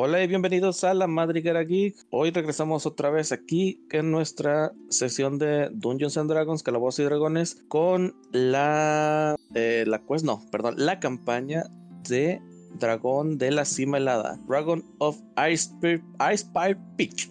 Hola y bienvenidos a la Madriguera Geek. Hoy regresamos otra vez aquí en nuestra sesión de Dungeons and Dragons, Calabozos y Dragones, con la, eh, la quest, no, perdón, la campaña de Dragón de la Cima Helada, Dragon of Ice, Ice Peach.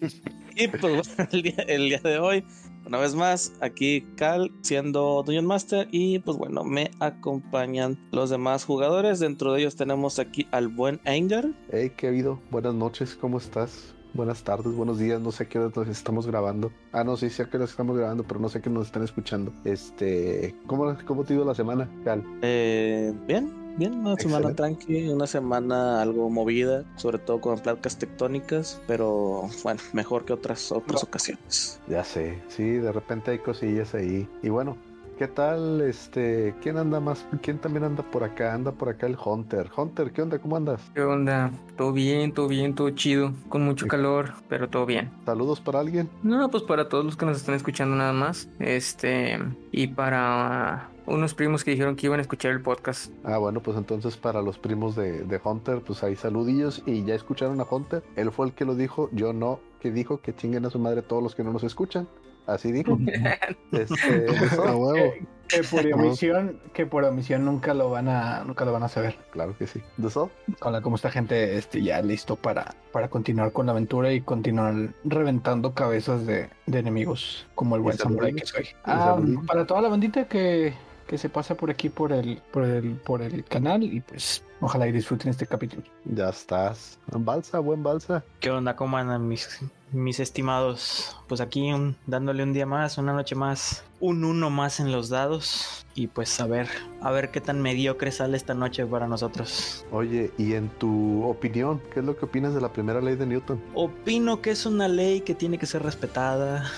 y pues el día de hoy una vez más, aquí Cal siendo Dungeon Master y pues bueno, me acompañan los demás jugadores. Dentro de ellos tenemos aquí al buen Anger. Hey, ¿qué ha habido? Buenas noches, ¿cómo estás? Buenas tardes, buenos días, no sé qué hora nos estamos grabando. Ah, no, sí sé que nos estamos grabando, pero no sé qué nos están escuchando. Este, ¿cómo, cómo te ha ido la semana, Cal? Eh, bien, Bien, una semana tranqui, una semana algo movida, sobre todo con placas tectónicas, pero bueno, mejor que otras otras ocasiones. Ya sé, sí, de repente hay cosillas ahí. Y bueno, ¿qué tal? Este, ¿quién anda más? ¿Quién también anda por acá? Anda por acá el Hunter. Hunter, ¿qué onda? ¿Cómo andas? ¿Qué onda? Todo bien, todo bien, todo chido, con mucho calor, pero todo bien. ¿Saludos para alguien? No, pues para todos los que nos están escuchando nada más. Este, y para unos primos que dijeron que iban a escuchar el podcast. Ah, bueno, pues entonces para los primos de, de, Hunter, pues ahí saludillos y ya escucharon a Hunter. Él fue el que lo dijo, yo no, que dijo que chinguen a su madre todos los que no nos escuchan. Así dijo. este, a huevo. Que, por omisión, que por omisión nunca lo van a, nunca lo van a saber. Claro que sí. ¿De eso? Hola, como esta gente este, ya listo para, para continuar con la aventura y continuar reventando cabezas de, de enemigos, como el buen samurai que soy. Ah, para toda la bandita que, que se pasa por aquí por el, por el, por el canal y pues ojalá y disfruten este capítulo. Ya estás. Balsa, buen balsa. ¿Qué onda? ¿Cómo andan mis, mis estimados? Pues aquí dándole un día más, una noche más, un uno más en los dados. Y pues a ver, a ver qué tan mediocre sale esta noche para nosotros. Oye, y en tu opinión, ¿qué es lo que opinas de la primera ley de Newton? Opino que es una ley que tiene que ser respetada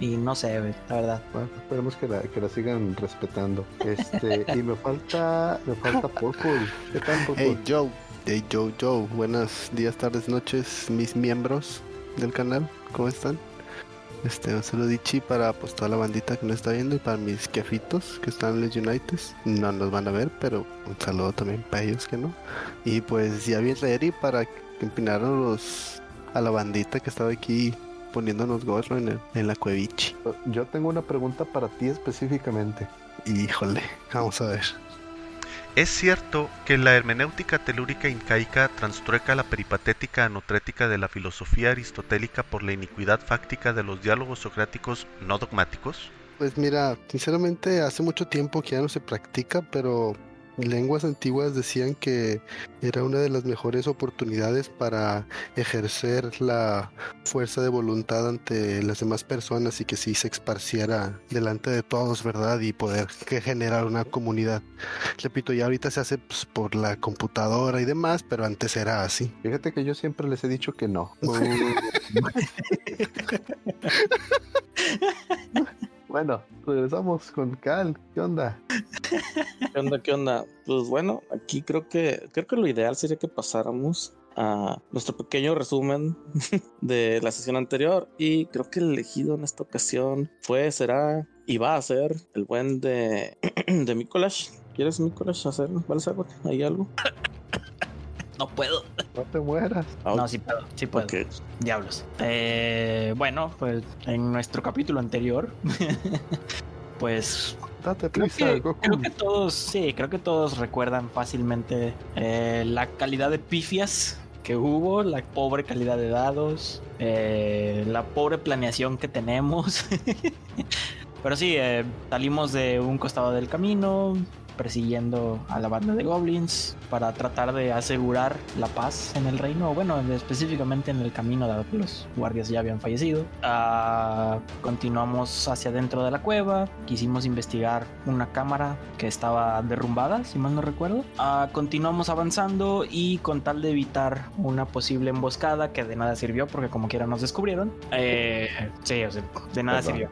y no sé, la verdad. Bueno, esperemos que la, que la sigan respetando. Este, y me falta, me falta poco. ¿Qué tal, poco? Hey Joe, hey Joe, Joe, buenos días, tardes, noches, mis miembros del canal, ¿cómo están? Este, un saludichi para pues toda la bandita que nos está viendo y para mis kefitos que están en los United. No nos van a ver, pero un saludo también para ellos que no. Y pues ya bien ready para que empinaron los a la bandita que estaba aquí poniéndonos gorro en, el, en la cueviche. Yo tengo una pregunta para ti específicamente. Híjole, vamos a ver. ¿Es cierto que la hermenéutica telúrica incaica transtrueca la peripatética anotrética de la filosofía aristotélica por la iniquidad fáctica de los diálogos socráticos no dogmáticos? Pues mira, sinceramente hace mucho tiempo que ya no se practica, pero lenguas antiguas decían que era una de las mejores oportunidades para ejercer la fuerza de voluntad ante las demás personas y que sí se esparciera delante de todos, ¿verdad? Y poder generar una comunidad. Repito, ya ahorita se hace pues, por la computadora y demás, pero antes era así. Fíjate que yo siempre les he dicho que no. Bueno, regresamos con Cal. ¿Qué onda? ¿Qué onda? ¿Qué onda? Pues bueno, aquí creo que creo que lo ideal sería que pasáramos a nuestro pequeño resumen de la sesión anterior y creo que el elegido en esta ocasión fue, será y va a ser el buen de de Mikolash. ¿Quieres Mikolash hacer? ¿Vale algo? ¿Hay algo? No puedo. No te mueras. No, sí puedo, sí puedo. Diablos. Eh, bueno, pues en nuestro capítulo anterior, pues Date creo prisa, que, Goku. creo que todos, sí, creo que todos recuerdan fácilmente eh, la calidad de pifias que hubo, la pobre calidad de dados, eh, la pobre planeación que tenemos. Pero sí, eh, salimos de un costado del camino, persiguiendo a la banda de goblins para tratar de asegurar la paz en el reino, o bueno, específicamente en el camino dado que los guardias ya habían fallecido. Ah, continuamos hacia dentro de la cueva, quisimos investigar una cámara que estaba derrumbada, si mal no recuerdo. Ah, continuamos avanzando y con tal de evitar una posible emboscada que de nada sirvió porque como quiera nos descubrieron. Eh, sí, o sea, de nada Perdón. sirvió.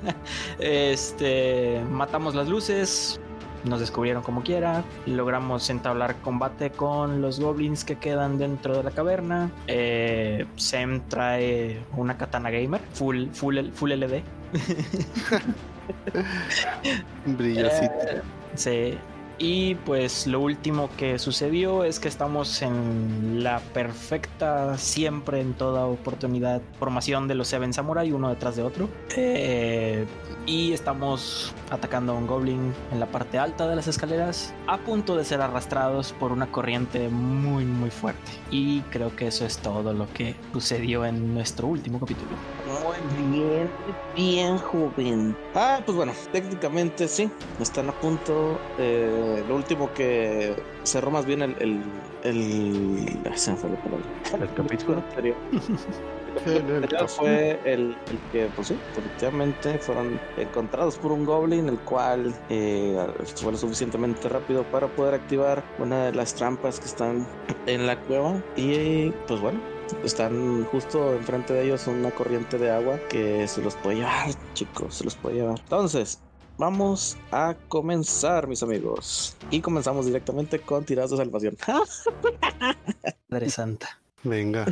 este, matamos las luces, nos descubrieron como quiera, logramos entablar combate con los goblins que quedan dentro de la caverna. Eh, Sem trae una katana gamer, full, full, full LD. Brillosito. Eh, sí. Y pues lo último que sucedió es que estamos en la perfecta, siempre en toda oportunidad, formación de los Seven Samurai, uno detrás de otro. Eh, y estamos atacando a un goblin en la parte alta de las escaleras, a punto de ser arrastrados por una corriente muy muy fuerte. Y creo que eso es todo lo que sucedió en nuestro último capítulo. Bien, bien joven. Ah, pues bueno, técnicamente sí, están a punto. Eh, lo último que cerró más bien el... el, el... ay, se me fue la palabra. El capítulo. anterior. Fue el, el que, pues sí, efectivamente fueron encontrados por un goblin, el cual eh, fue lo suficientemente rápido para poder activar una de las trampas que están en la cueva. Y pues bueno, están justo enfrente de ellos una corriente de agua que se los puede llevar, chicos, se los puede llevar. Entonces, vamos a comenzar, mis amigos. Y comenzamos directamente con tiradas de salvación. Madre Santa. Venga.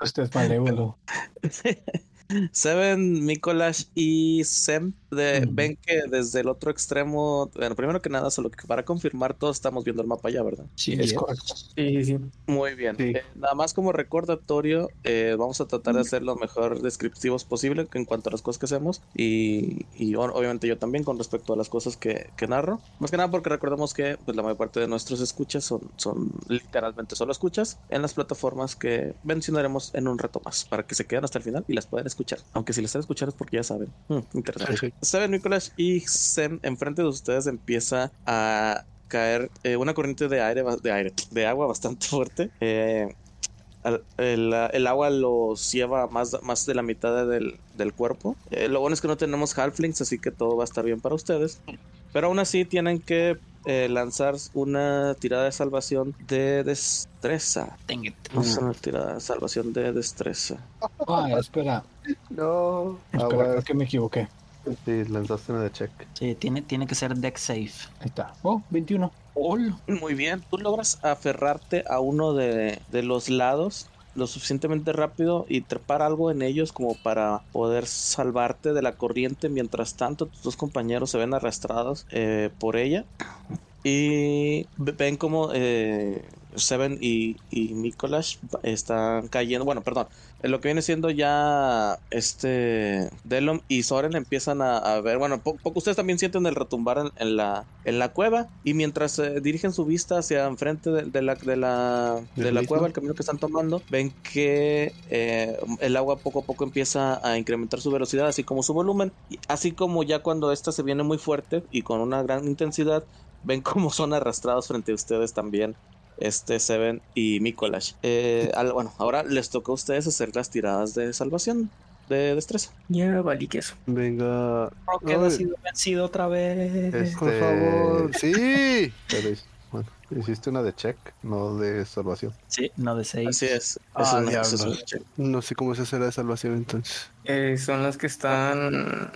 Usted es malévolo. Seven, Mikolash y Sem de, ven que desde el otro extremo, bueno, primero que nada, solo que para confirmar, todos estamos viendo el mapa ya, ¿verdad? Sí, Es correcto. Sí, sí. Muy bien. Sí. Eh, nada más como recordatorio, eh, vamos a tratar de hacer lo mejor descriptivos posible en cuanto a las cosas que hacemos y, obviamente yo también con respecto a las cosas que, que narro. Más que nada porque recordemos que pues, la mayor parte de nuestros escuchas son, son literalmente solo escuchas en las plataformas que mencionaremos en un rato más para que se queden hasta el final y las puedan escuchar. Aunque si las están escuchando es porque ya saben. Hmm, interesante. Saben, Nicolás y Sem, enfrente de ustedes empieza a caer eh, una corriente de aire, de aire, de agua bastante fuerte. Eh, el, el agua los lleva a más, más de la mitad del, del cuerpo. Eh, lo bueno es que no tenemos halflings, así que todo va a estar bien para ustedes. Pero aún así tienen que eh, lanzar una tirada de salvación de destreza. Vamos a una tirada de salvación de destreza. Ah, espera. No. Espera, creo que me equivoqué. Sí, lanzaste una de check. Sí, tiene, tiene que ser deck safe. Ahí está. Oh, 21. Hola. Muy bien, tú logras aferrarte a uno de, de los lados lo suficientemente rápido y trepar algo en ellos como para poder salvarte de la corriente mientras tanto tus dos compañeros se ven arrastrados eh, por ella y ve- ven como eh, Seven y, y Mikolash están cayendo, bueno, perdón, lo que viene siendo ya este Delom y Soren empiezan a, a ver, bueno, po- poco ustedes también sienten el retumbar en, en la, en la cueva y mientras eh, dirigen su vista hacia enfrente de, de la, de la, de la cueva, el camino que están tomando, ven que eh, el agua poco a poco empieza a incrementar su velocidad, así como su volumen, y así como ya cuando esta se viene muy fuerte y con una gran intensidad, ven cómo son arrastrados frente a ustedes también este Seven y Mikolash. Eh, al- bueno, ahora les toca a ustedes hacer las tiradas de salvación de destreza. Ya valí queso. Venga. Rocket ha Ay. sido vencido otra vez. Este- Por favor. Sí. Pero, bueno, hiciste una de check, no de salvación. Sí, no de 6. Así es. Ah, check. No sé cómo se hace la de salvación entonces. Eh, son las que están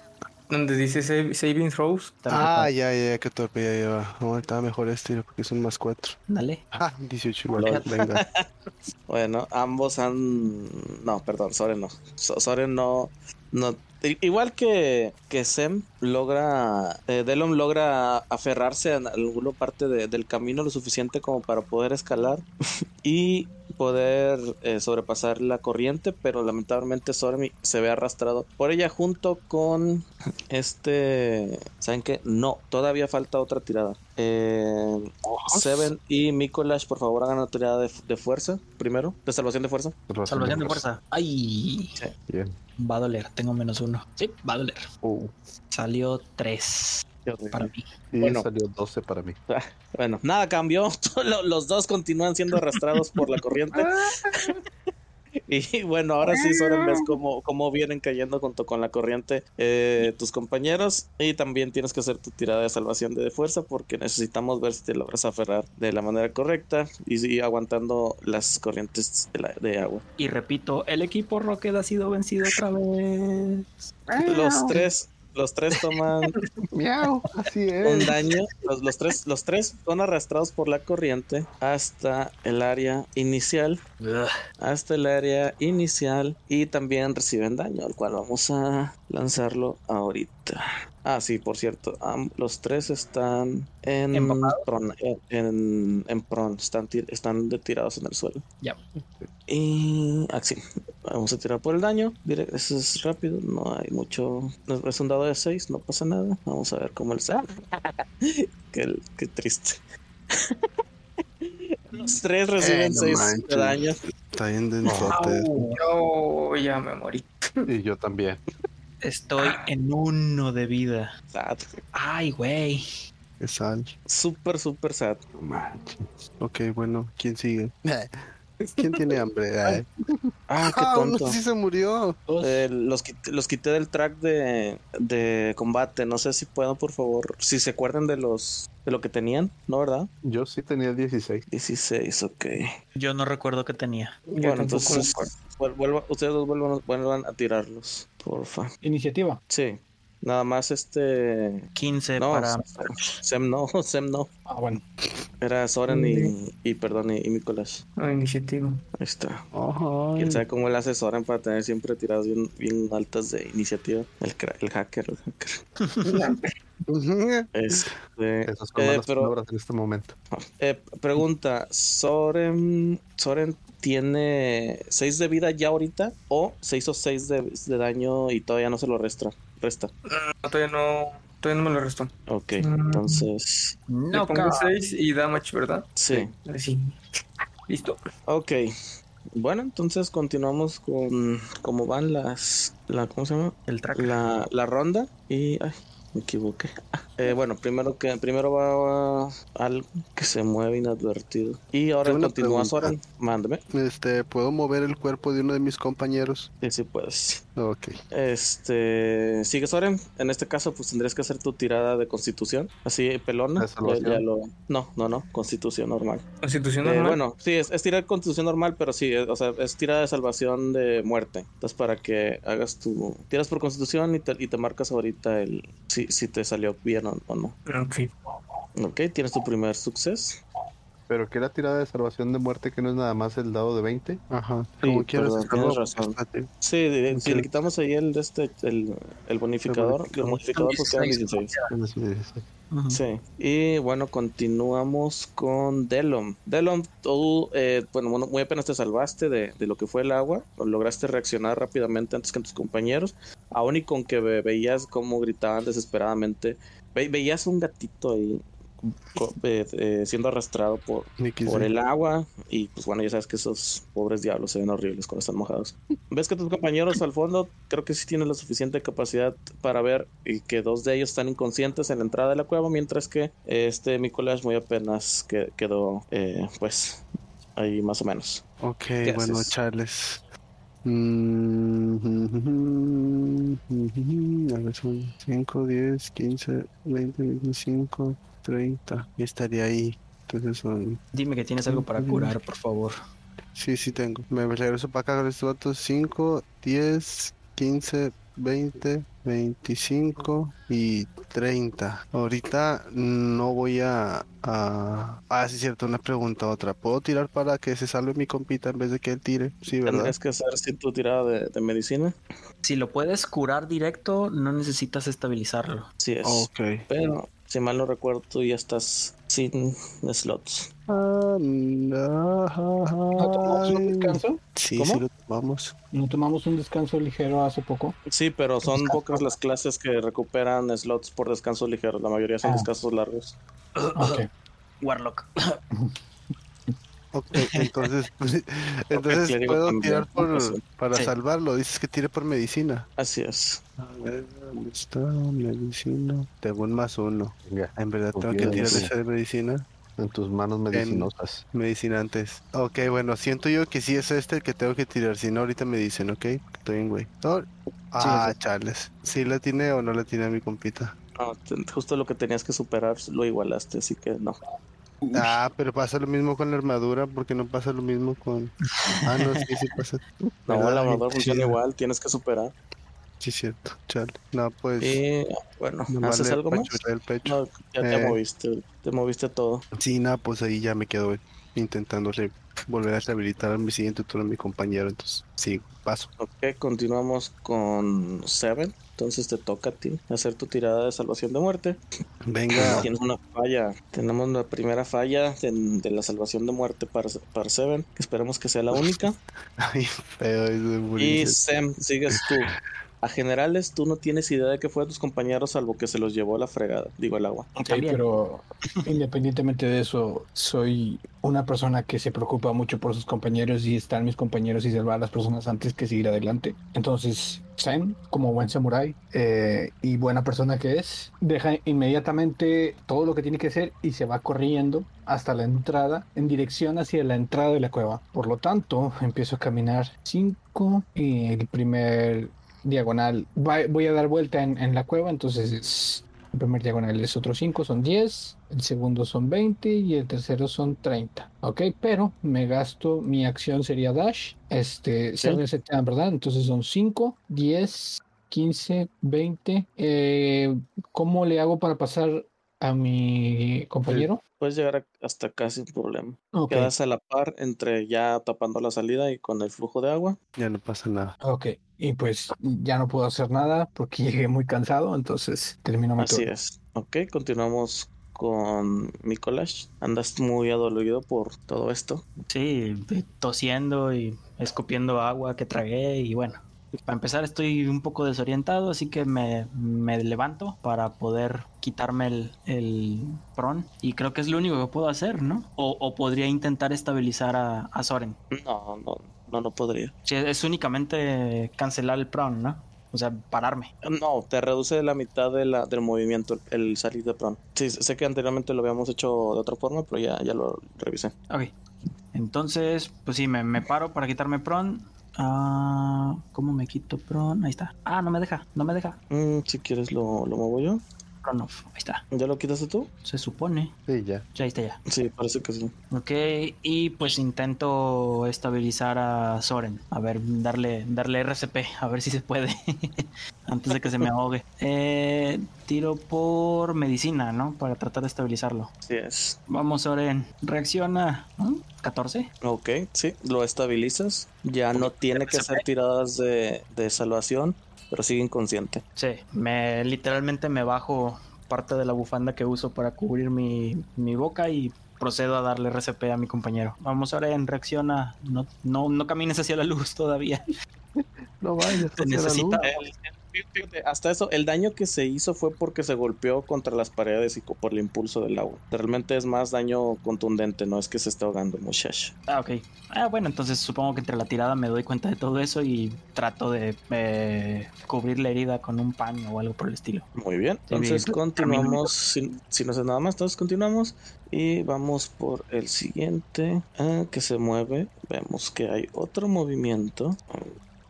donde dice save- saving throws. Ah, ya, ya, qué torpe, ya, ya va. No, estaba mejor este porque son más cuatro. Dale. Ah, 18 igual. Venga. Bueno, ambos han. No, perdón, Soren no. So- Soren no. no Igual que, que Sem logra, eh, Delon logra aferrarse a alguna parte de- del camino lo suficiente como para poder escalar y poder eh, sobrepasar la corriente, pero lamentablemente Soren se ve arrastrado por ella junto con este, ¿saben qué? No, todavía falta otra tirada. Eh, Seven y Mikolash, por favor, hagan una tirada de, de fuerza primero, de salvación de fuerza. Salvación de fuerza. Ay, Bien. va a doler. Tengo menos uno. Sí, va a doler. Uh, Salió 3 para mí. y Bueno. salió 12 para mí. Bueno, nada cambió. Lo- Los dos continúan siendo arrastrados por la corriente. Y bueno, ahora sí, Soren, ves cómo, cómo vienen cayendo junto con la corriente eh, tus compañeros. Y también tienes que hacer tu tirada de salvación de fuerza porque necesitamos ver si te logras aferrar de la manera correcta y aguantando las corrientes de, la- de agua. Y repito, el equipo Rocket ha sido vencido otra vez. Los tres, los tres toman Miau, así un es. daño. Los, los tres, los tres son arrastrados por la corriente hasta el área inicial. Hasta el área inicial. Y también reciben daño, al cual vamos a lanzarlo ahorita. Ah, sí, por cierto. los tres están en pron, en, en, en pron, están, tir- están de- tirados en el suelo. Ya. Y ah, sí, vamos a tirar por el daño. Eso es rápido, no hay mucho. no- Es un dado de 6, no pasa nada. Vamos a ver cómo el sale. qué, qué triste. Los tres reciben Eh, no 6 manches. de daño. Está bien densote. Yo ya me morí. Y yo también. Estoy en uno de vida. Sad. Ay, güey. Qué sal. Súper, súper sad. No manches. Ok, bueno, ¿quién sigue? ¿Quién tiene hambre? Ay. Ah, qué Ah, uno tonto. sí se murió. Eh, los, quité, los quité del track de, de combate. No sé si puedo, por favor. Si se acuerdan de los de lo que tenían, ¿no, verdad? Yo sí tenía 16. 16, ok. Yo no recuerdo que tenía. Bueno, entonces recuerdo. vuel- vuelva- ustedes dos vuelvan, vuelvan a tirarlos, porfa. Iniciativa. Sí. Nada más este. 15 No, para. Sem no, Sem no. Ah, bueno. Era Soren y, y perdón, y, y Nicolás. No, iniciativa. Ahí está. ¿Quién sabe cómo le hace Soren para tener siempre tiradas bien, bien altas de iniciativa? El, el hacker, el hacker. Este, Esas son eh, malas pero- palabras en este momento. Eh, pregunta, ¿Soren, Soren tiene 6 de vida ya ahorita o 6 o 6 de, de daño y todavía no se lo resta? Resta. No, todavía no. Todavía no me lo restó. Ok, Mm. entonces... Le No, pongo ca- 6 y damage, ¿verdad? Sí, Sí. Listo. ok. Bueno, entonces continuamos con cómo van las... La, ¿Cómo se llama? El track. La, la ronda y... Ay, me equivoqué. Eh, bueno, primero que primero va algo que se mueve inadvertido. Y ahora continúa. Soren. Mándame. Este, ¿puedo mover el cuerpo de uno de mis compañeros? Sí, sí puedes. Ok. Este, sigue Soren. En este caso, pues tendrías que hacer tu tirada de constitución. Así, pelona. ¿De Ya- salvación? ya lo- No, no, no. Constitución normal. Constitución Eh, normal. bueno, sí, es, es tirar de constitución normal, pero sí, es- o sea, es tirada de salvación de muerte. Entonces, para que hagas tu. Tiras por constitución y te, y te marcas ahorita el. Si, si te salió bien o, o no. Ok. Ok, tienes tu primer suceso. Pero que la tirada de salvación de muerte que no es nada más el dado de 20. Ajá. Sí, Como quieras. razón. Sí, de- si le quitamos ahí el, de este, el, el bonificador, el bonificador. pues quedan 16. Ujú. Sí, y bueno, continuamos con Delom. Delom, tú, eh, bueno, bueno, muy apenas te salvaste de, de lo que fue el agua, lograste reaccionar rápidamente antes que tus compañeros, aún y con que ve- veías cómo gritaban desesperadamente, Ve- veías un gatito ahí eh, eh, siendo arrastrado por, el agua y pues bueno, ya sabes que esos pobres diablos se ven horribles cuando están mojados. Ves que tus compañeros al fondo creo que sí tienen la suficiente capacidad para ver y que dos de ellos están inconscientes en la entrada de la cueva, mientras que este Nicolás muy apenas que, quedó eh, pues ahí más o menos. Ok, ¿Qué bueno, haces? Charles. Mm, A ver, son 5, 10, 15, 20, 25, 30. Y estaría ahí. Entonces son. Dime que tienes algo para curar, por favor. Sí, sí tengo. Me regreso para acá con estos datos. 5, 10, 15, 20, 25 y 30. Ahorita no voy a, a... Ah, sí, cierto, una pregunta otra. ¿Puedo tirar para que se salve mi compita en vez de que él tire? Sí, ¿verdad? Tendrías que hacer si tu tirada de, de medicina. Si lo puedes curar directo, no necesitas estabilizarlo. Sí es. Ok. Pero si mal no recuerdo, tú ya estás sin slots. Ah, no. ¿No tomamos un descanso? Sí, ¿Cómo? sí lo tomamos. ¿No tomamos un descanso ligero hace poco? Sí, pero son pocas las clases que recuperan slots por descanso ligero. La mayoría son Ah. descansos largos. Ok. Warlock. Ok, entonces, entonces clérigo puedo también, tirar por, para Sí. salvarlo. Dices que tire por medicina. Así es. A ver, ¿dónde está? Medicina. Tengo un más uno. Ya, En verdad tengo que tirar ti. esa de medicina. en tus manos medicinosas. Medicina antes. Ok, bueno, siento yo que sí es este el que tengo que tirar. Si no, ahorita me dicen, ok. Estoy en güey. Oh, Ah, Charles. ¿Sí la tiene o no la tiene a mi compita? No, justo lo que tenías que superar lo igualaste, así que no. Ah, pero pasa lo mismo con la armadura, porque no pasa lo mismo con. Ah, no, sí, sí pasa. No, ¿Verdad? la armadura Sí, funciona igual, tienes que superar. Sí, cierto, Charles. No, pues. Y bueno, ¿haces algo más? apachurré el pecho. No, ya te Eh. moviste, te moviste todo. Sí, nada, pues ahí ya me quedo intentando re- volver a rehabilitar a mi siguiente turno a mi compañero. Entonces, sí, paso. Ok, continuamos con Seven. Entonces te toca a ti hacer tu tirada de salvación de muerte. Venga, Tienes una falla. Tenemos la primera falla de, de la salvación de muerte para, para Seven. Esperemos que sea la única. ay, feo. es de Y. Sam, sigues tú. A generales, tú no tienes idea de qué fue de tus compañeros, salvo que se los llevó a la fregada. Digo, el agua. Ok, También. pero independientemente de eso, soy una persona que se preocupa mucho por sus compañeros y están mis compañeros y salvar a las personas antes que seguir adelante. Entonces, Sam, como buen samurái eh, y buena persona que es, deja inmediatamente todo lo que tiene que hacer y se va corriendo hasta la entrada, en dirección hacia la entrada de la cueva. Por lo tanto, empiezo a caminar 5 y el primer diagonal va- voy a dar vuelta en, en la cueva, entonces es el primer diagonal es otro 5, son 10. El segundo son 20 y el tercero son 30. Ok, pero me gasto, mi acción sería dash. Este, se Sí. resetean, ¿verdad? Entonces son 5, 10, 15, 20. Eh, ¿Cómo le hago para pasar a mi compañero? Puedes llegar hasta acá sin problema. Ok, Quedas a la par entre ya tapando la salida y con el flujo de agua. Ya no pasa nada. ok. Y pues ya no puedo hacer nada porque llegué muy cansado, entonces termino mi Así turno. es. Ok, continuamos con Mikolash. Andas muy adolorido por todo esto. Sí, tosiendo y escupiendo agua que tragué y bueno. Para empezar estoy un poco desorientado, así que me, me levanto para poder quitarme el, el pron. Y creo que es lo único que puedo hacer, ¿no? O, o podría intentar estabilizar a, a Soren. No, no, no, no podría. Sí, es únicamente cancelar el pron, ¿no? O sea, pararme. No, te reduce la mitad de la, del movimiento el salir de pron. Sí, sé que anteriormente lo habíamos hecho de otra forma, pero ya, ya lo revisé. Ok. Entonces, pues sí, me, me paro para quitarme pron. Ah, ¿Cómo me quito pron? Ahí está. Ah, no me deja, no me deja. Mm, si quieres lo, lo muevo yo. Ahí está. ¿Ya lo quitaste tú? Se supone. Sí, ya. Ya ahí está ya. Sí, parece que sí. Ok, y pues intento estabilizar a Soren. A ver, darle, darle RCP, a ver si se puede. Antes de que se me ahogue. Eh, tiro por medicina, ¿no? Para tratar de estabilizarlo. Así es. Vamos, Soren. Reacciona. ¿Mm? 14. Ok, sí, lo estabilizas. Ya no tiene que hacer tiradas de, de salvación, pero sigue inconsciente. Sí, me literalmente me bajo parte de la bufanda que uso para cubrir mi, mi boca y procedo a darle RCP a mi compañero. Vamos ahora en reacciona. No, no, no camines hacia la luz todavía. No vayas. La necesita- fíjate, hasta eso, el daño que se hizo fue porque se golpeó contra las paredes y por el impulso del agua. Realmente es más daño contundente, no es que se esté ahogando, muchacho. Ah, ok. Ah, bueno, entonces supongo que entre la tirada me doy cuenta de todo eso y trato de eh, cubrir la herida con un paño o algo por el estilo. Muy bien, entonces continuamos, si, si no hace nada más, entonces continuamos y vamos por el siguiente ah, que se mueve. Vemos que hay otro movimiento.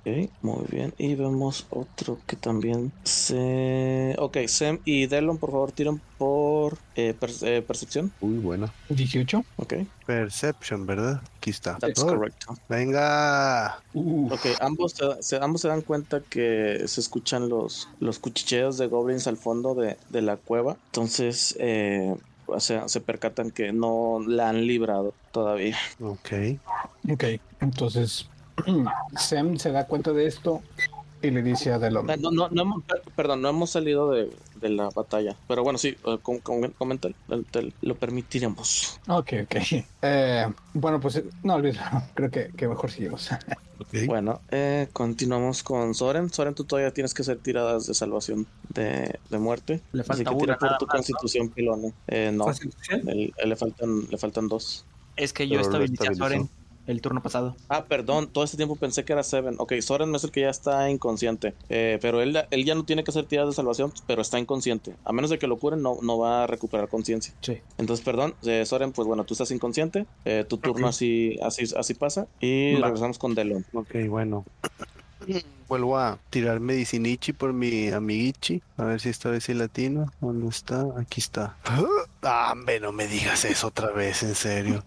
Ok, muy bien. Y vemos otro que también se... Ok, Sem y Delon, por favor, tiran por eh, per- eh, percepción. Uy, buena. 18. Ok, Perception, ¿verdad? Aquí está. that's Oh, correct. Venga. Uf. Ok, ambos se, se- ambos se dan cuenta que se escuchan los, los cuchicheos de goblins al fondo de, de la cueva. Entonces, eh, o sea, se percatan que no la han librado todavía. Ok. Ok, entonces Sam se da cuenta de esto y le dice a Delon. No, no, no perdón, no hemos salido de, de la batalla. Pero bueno, sí, eh, com- comenta, te- lo permitiremos. Ok, ok. Eh, bueno, pues no olvídalo. Creo que, que mejor sigamos. Ok. Bueno, eh, continuamos con Soren. Soren, tú todavía tienes que hacer tiradas de salvación de, de muerte. Le Así falta que una tira por nada tu más, ¿no? constitución, pilone. Eh, no, ¿Constitución? el- el- le, faltan, le faltan dos. Es que yo estabilicé a Soren. El turno pasado. Ah, perdón, todo este tiempo pensé que era Seven. Ok, Soren es el que ya está inconsciente. Eh, pero él, él ya no tiene que hacer tiradas de salvación, pero está inconsciente. A menos de que lo curen, no, no va a recuperar conciencia. Sí. Entonces, perdón, eh, Soren, pues bueno, tú estás inconsciente. eh, tu turno así, así, así pasa. Y Va. regresamos con Delon. Ok, bueno. Vuelvo a tirar medicinichi por mi amiguichi. A ver si esta vez sí latino. ¿Dónde está? Aquí está. Ah, hombre, no me digas eso otra vez, en serio.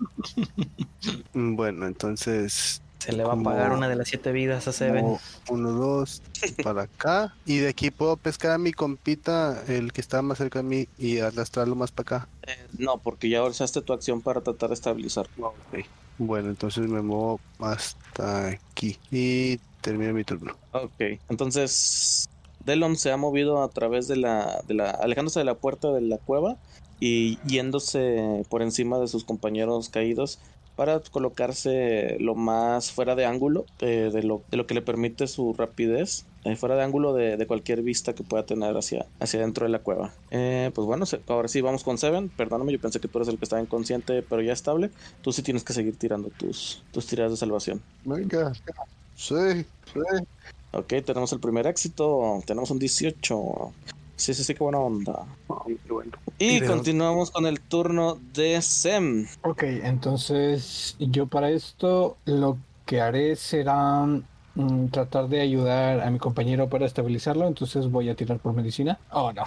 Mm, bueno, entonces. Se le va Como- a pagar una de las siete vidas a Seven. Uno, dos, para acá. Y de aquí puedo pescar a mi compita, el que está más cerca de mí, y arrastrarlo más para acá. Eh, no, porque ya usaste tu acción para tratar de estabilizar. Ok. Bueno, entonces me muevo hasta aquí y termino mi turno. Ok, entonces Delon se ha movido a través de la, de la, alejándose de la puerta de la cueva y yéndose por encima de sus compañeros caídos para colocarse lo más fuera de ángulo eh, de, lo, de lo que le permite su rapidez, eh, fuera de ángulo de, de cualquier vista que pueda tener hacia, hacia dentro de la cueva. Eh, pues bueno, se- ahora sí vamos con Seven. Perdóname, yo pensé que tú eres el que estaba inconsciente, pero ya estable. Tú sí tienes que seguir tirando tus, tus tiradas de salvación. Venga. Sí, sí. Ok, tenemos el primer éxito. Tenemos un 18. Sí, sí, sí, qué buena onda. Qué bueno. Y continuamos con el turno de Sem. Ok, entonces yo para esto lo que haré será mm, tratar de ayudar a mi compañero para estabilizarlo, entonces voy a tirar por medicina. Oh, no.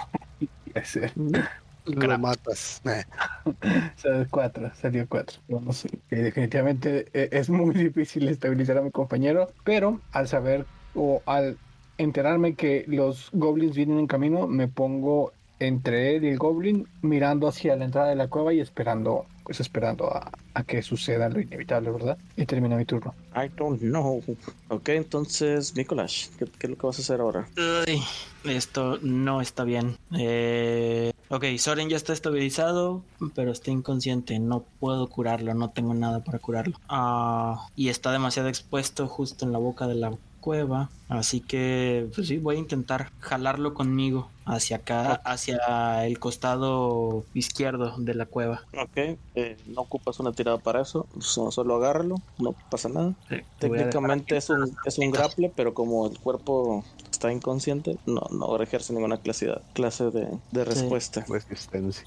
Lo matas. Eh, Salió cuatro, salió cuatro. Vamos, que definitivamente eh, es muy difícil estabilizar a mi compañero, pero al saber o al enterarme que los goblins vienen en camino, me pongo entre él y el goblin mirando hacia la entrada de la cueva y esperando, pues esperando a, a que suceda lo inevitable, ¿verdad? Y termina mi turno. I don't know. Ok, entonces, Nicolás, ¿qué, qué es lo que vas a hacer ahora? Uy, esto no está bien. Eh, ok, Soren ya está estabilizado, pero está inconsciente. No puedo curarlo, no tengo nada para curarlo. Ah, y está demasiado expuesto justo en la boca de la cueva. Así que, pues sí, voy a intentar jalarlo conmigo hacia acá, hacia el costado izquierdo de la cueva. Ok, eh, no ocupas una tirada para eso, so- solo agárralo, no pasa nada. Técnicamente es un, es un grapple, pero como el cuerpo está inconsciente, no, no ejerce ninguna clase, de- clase de, de respuesta.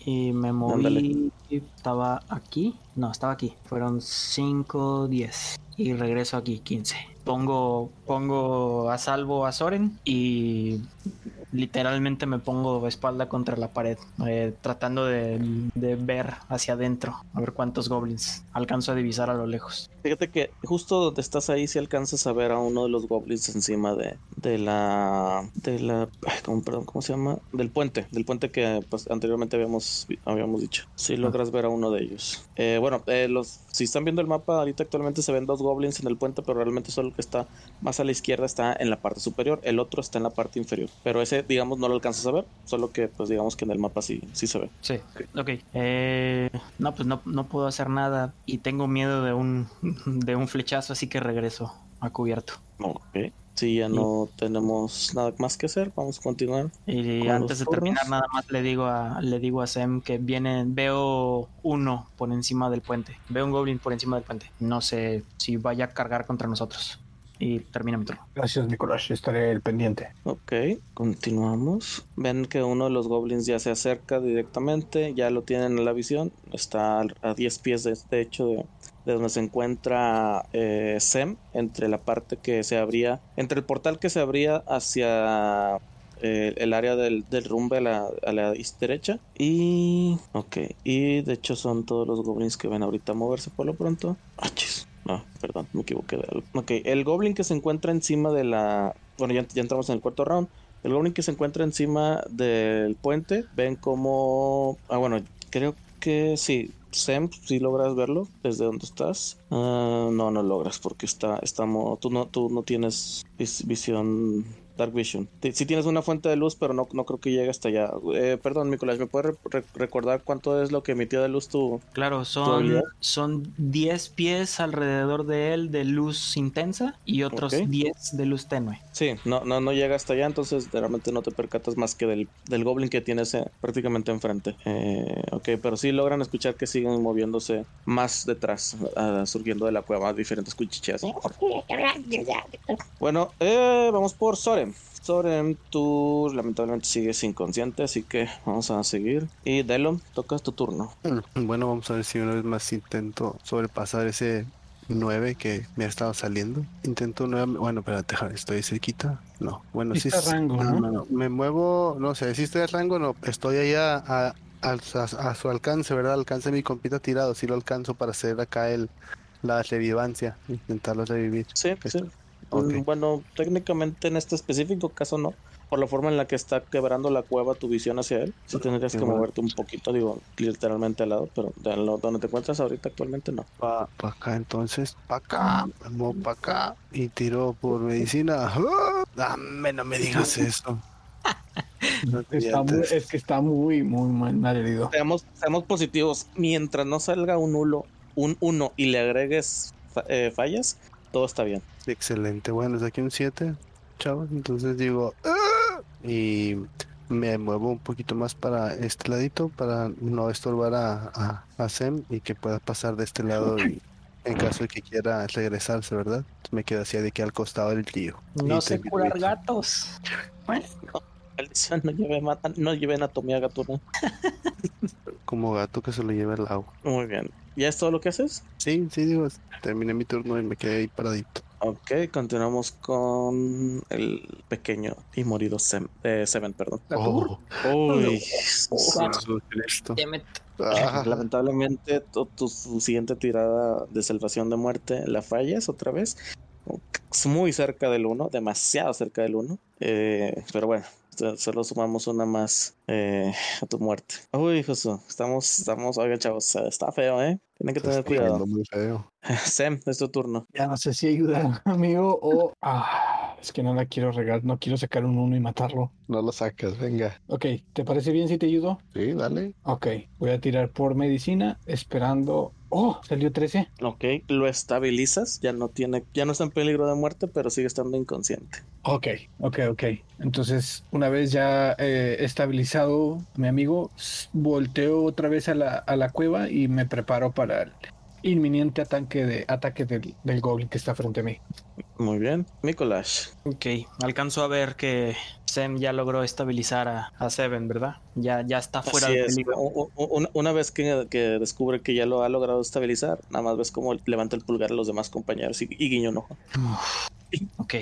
Y me moví. Estaba aquí. No, estaba aquí. Fueron 5, 10. Y regreso aquí, 15. Pongo, pongo a salvo a Soren y literalmente me pongo espalda contra la pared, eh, tratando de, de ver hacia adentro, a ver cuántos goblins alcanzo a divisar a lo lejos. Fíjate que justo donde estás ahí, si alcanzas a ver a uno de los goblins encima de, de la. de la. ay, ¿cómo, perdón, ¿cómo se llama? Del puente, del puente que pues, anteriormente habíamos, habíamos dicho. Si logras ver a uno de ellos. Eh, bueno, eh, los, si están viendo el mapa, ahorita actualmente se ven dos goblins en el puente, pero realmente solo el que está más a la izquierda está en la parte superior, el otro está en la parte inferior. Pero ese, digamos, no lo alcanzas a ver, solo que, pues, digamos que en el mapa sí, sí se ve. Sí, ok. Eh, no, pues no, no puedo hacer nada y tengo miedo de un, de un flechazo, así que regreso a cubierto. Ok. Si ya no tenemos nada más que hacer, vamos a continuar. Y antes de terminar, nada más le digo a le digo a Sem que viene, veo uno por encima del puente. Veo un goblin por encima del puente. No sé si vaya a cargar contra nosotros. Y termina mi turno. Gracias, Nicolás. Estaré el pendiente. Ok, continuamos. Ven que uno de los goblins ya se acerca directamente, ya lo tienen en la visión. Está a 10 pies de, de hecho de, de donde se encuentra eh, Sem, entre la parte que se abría, entre el portal que se abría hacia eh, el área del, del a la, a la derecha. Y. Ok, y de hecho son todos los goblins que ven ahorita moverse por lo pronto. Ah, chis. No, perdón, me equivoqué de algo. Ok, el goblin que se encuentra encima de la. Bueno, ya, ya entramos en el cuarto round. El goblin que se encuentra encima del puente, ven como. Ah, bueno, creo que sí. Sem, si logras verlo desde donde estás. Ah, no, no logras porque está, estamos, tú no, tú no tienes vis- visión Dark Vision. Ti- Sí tienes una fuente de luz, pero no, no creo que llegue hasta allá. Eh, perdón, Nicolás, ¿me puedes re- re- recordar cuánto es lo que emitió de luz tu... Claro, son, habilidad? son 10 pies alrededor de él de luz intensa y otros Ok. 10 de luz tenue. Sí, no, no, no llega hasta allá, entonces realmente no te percatas más que del, del goblin que tienes eh, prácticamente enfrente. Eh, ok, pero sí logran escuchar que siguen moviéndose más detrás, ah, surgiendo de la cueva diferentes cuchicheas. Bueno, eh, vamos por Soren. Soren, tú lamentablemente sigues inconsciente, así que vamos a seguir. Y Delon, tocas tu turno. Mm, Bueno, vamos a ver si una vez más intento sobrepasar ese 9 que me ha estado saliendo. Intento nuevamente. Bueno, espérate, estoy cerquita. No, bueno, Sí sí. está es- rango, ¿no? Me muevo, no sé, si estoy a rango, no. Estoy ahí a, a- a- a su alcance, ¿verdad? Alcance mi compita tirado. Si lo alcanzo para hacer acá el la revivancia. Intentarlo revivir. Sí, sí. Mm, Bueno, técnicamente en este específico caso no. por la forma en la que está quebrando la cueva tu visión hacia él, sí tendrías que bueno. moverte un poquito, digo, literalmente al lado, pero de lo- donde te encuentras ahorita actualmente no. Pa, pa acá, entonces, pa acá, me muevo pa acá y tiro por medicina. ¡Ah! Dame, no me digas eso. No te Está muy- mientas. es que está muy, muy mal, mal herido. Seamos, seamos positivos, mientras no salga un uno, un uno y le agregues fa- eh, fallas, todo está bien. Excelente, bueno, saqué un 7, chavos, entonces digo, ¡ah! y me muevo un poquito más para este ladito para no estorbar a, a, a Sem y que pueda pasar de este lado y en caso de que quiera regresarse, ¿verdad? Me quedo así de aquí al costado del tío. No sé curar gatos. Maldición, no lleve, ma- no lleve anatomía gatuna. Como gato que se lo lleva el agua. Muy bien. ¿Ya es todo lo que haces? Sí, sí, digo, terminé mi turno y me quedé ahí paradito. Ok, continuamos con el pequeño y morido Sem, eh, Seven, perdón. Oh, Uy. Ah, lamentablemente tu, tu siguiente tirada de salvación de muerte la fallas otra vez. Es muy cerca del 1, demasiado cerca del 1. pero bueno, solo sumamos una más eh, a tu muerte. Uy, Josu, estamos, estamos, oigan chavos, está feo, ¿eh? Tienen que se tener está cuidado. muy feo. Sem, es tu turno. Ya no sé si ayuda, amigo, o... Ah, es que no la quiero regar, no quiero sacar un uno y matarlo. No lo sacas, venga. Ok, ¿te parece bien si te ayudo? Sí, dale. Ok, voy a tirar por medicina, esperando... Oh, salió 13. Ok, lo estabilizas, ya no tiene, ya no está en peligro de muerte, pero sigue estando inconsciente. Ok, ok, ok. Entonces, una vez ya eh, estabilizado mi amigo, volteo otra vez a la, a la cueva y me preparo para el inminente ataque, de, ataque del, del goblin que está frente a mí. Muy bien. Mikolash. Ok, alcanzo a ver que Sem ya logró estabilizar a, a Seven, ¿verdad? Ya, ya está fuera Así de es. peligro. Una vez que, que descubre que ya lo ha logrado estabilizar, nada más ves cómo levanta el pulgar a los demás compañeros y, y guiño un ojo. Ok,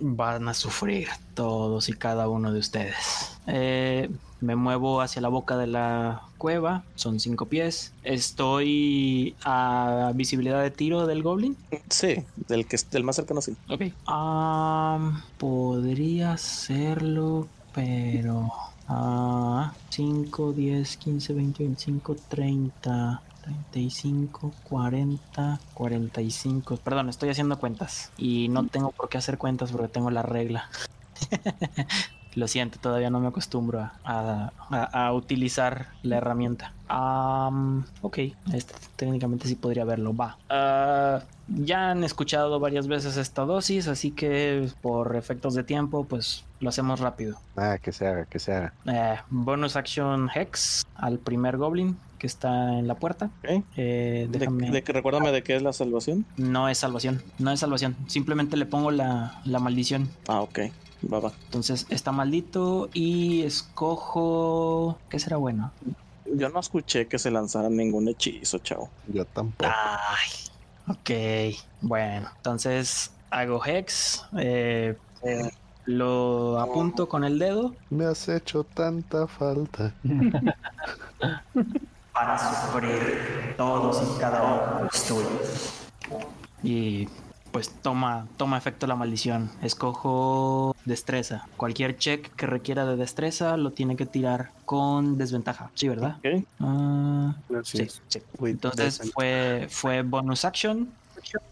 van a sufrir todos y cada uno de ustedes. Eh, me muevo hacia la boca de la cueva, son cinco pies. Estoy a visibilidad de tiro del goblin. Sí, del que del más cercano sí. Ok. Ah, podría hacerlo, pero... Ah, 5, 10, 15, 20, 25, 30, 35, 40, 45. Perdón, estoy haciendo cuentas. Y no tengo por qué hacer cuentas porque tengo la regla. Lo siento, todavía no me acostumbro a, a- a- a utilizar la herramienta. Am, ok, este, técnicamente sí podría verlo. Va. Ah, ya han escuchado varias veces esta dosis, así que por efectos de tiempo, pues lo hacemos rápido. Ah, que se haga, que se haga. Eh, bonus action Hex al primer goblin que está en la puerta. Ok. Eh, De, déjame. de que recuérdame de qué es la salvación. No es salvación, no es salvación. Simplemente le pongo la, la maldición. Ah, ok. Va, va. Entonces está maldito y escojo. ¿Qué será bueno? Yo no escuché que se lanzara ningún hechizo, chavo. Yo tampoco. Ay, ok. Bueno, entonces hago Hex. eh, eh, lo apunto con el dedo. Me has hecho tanta falta. para sufrir todos y cada uno de los tuyos. Y pues toma, toma efecto la maldición. Escojo destreza. Cualquier check que requiera de destreza lo tiene que tirar con desventaja. Sí, ¿verdad? Ok. Ah, Así sí, Entonces fue, fue bonus action.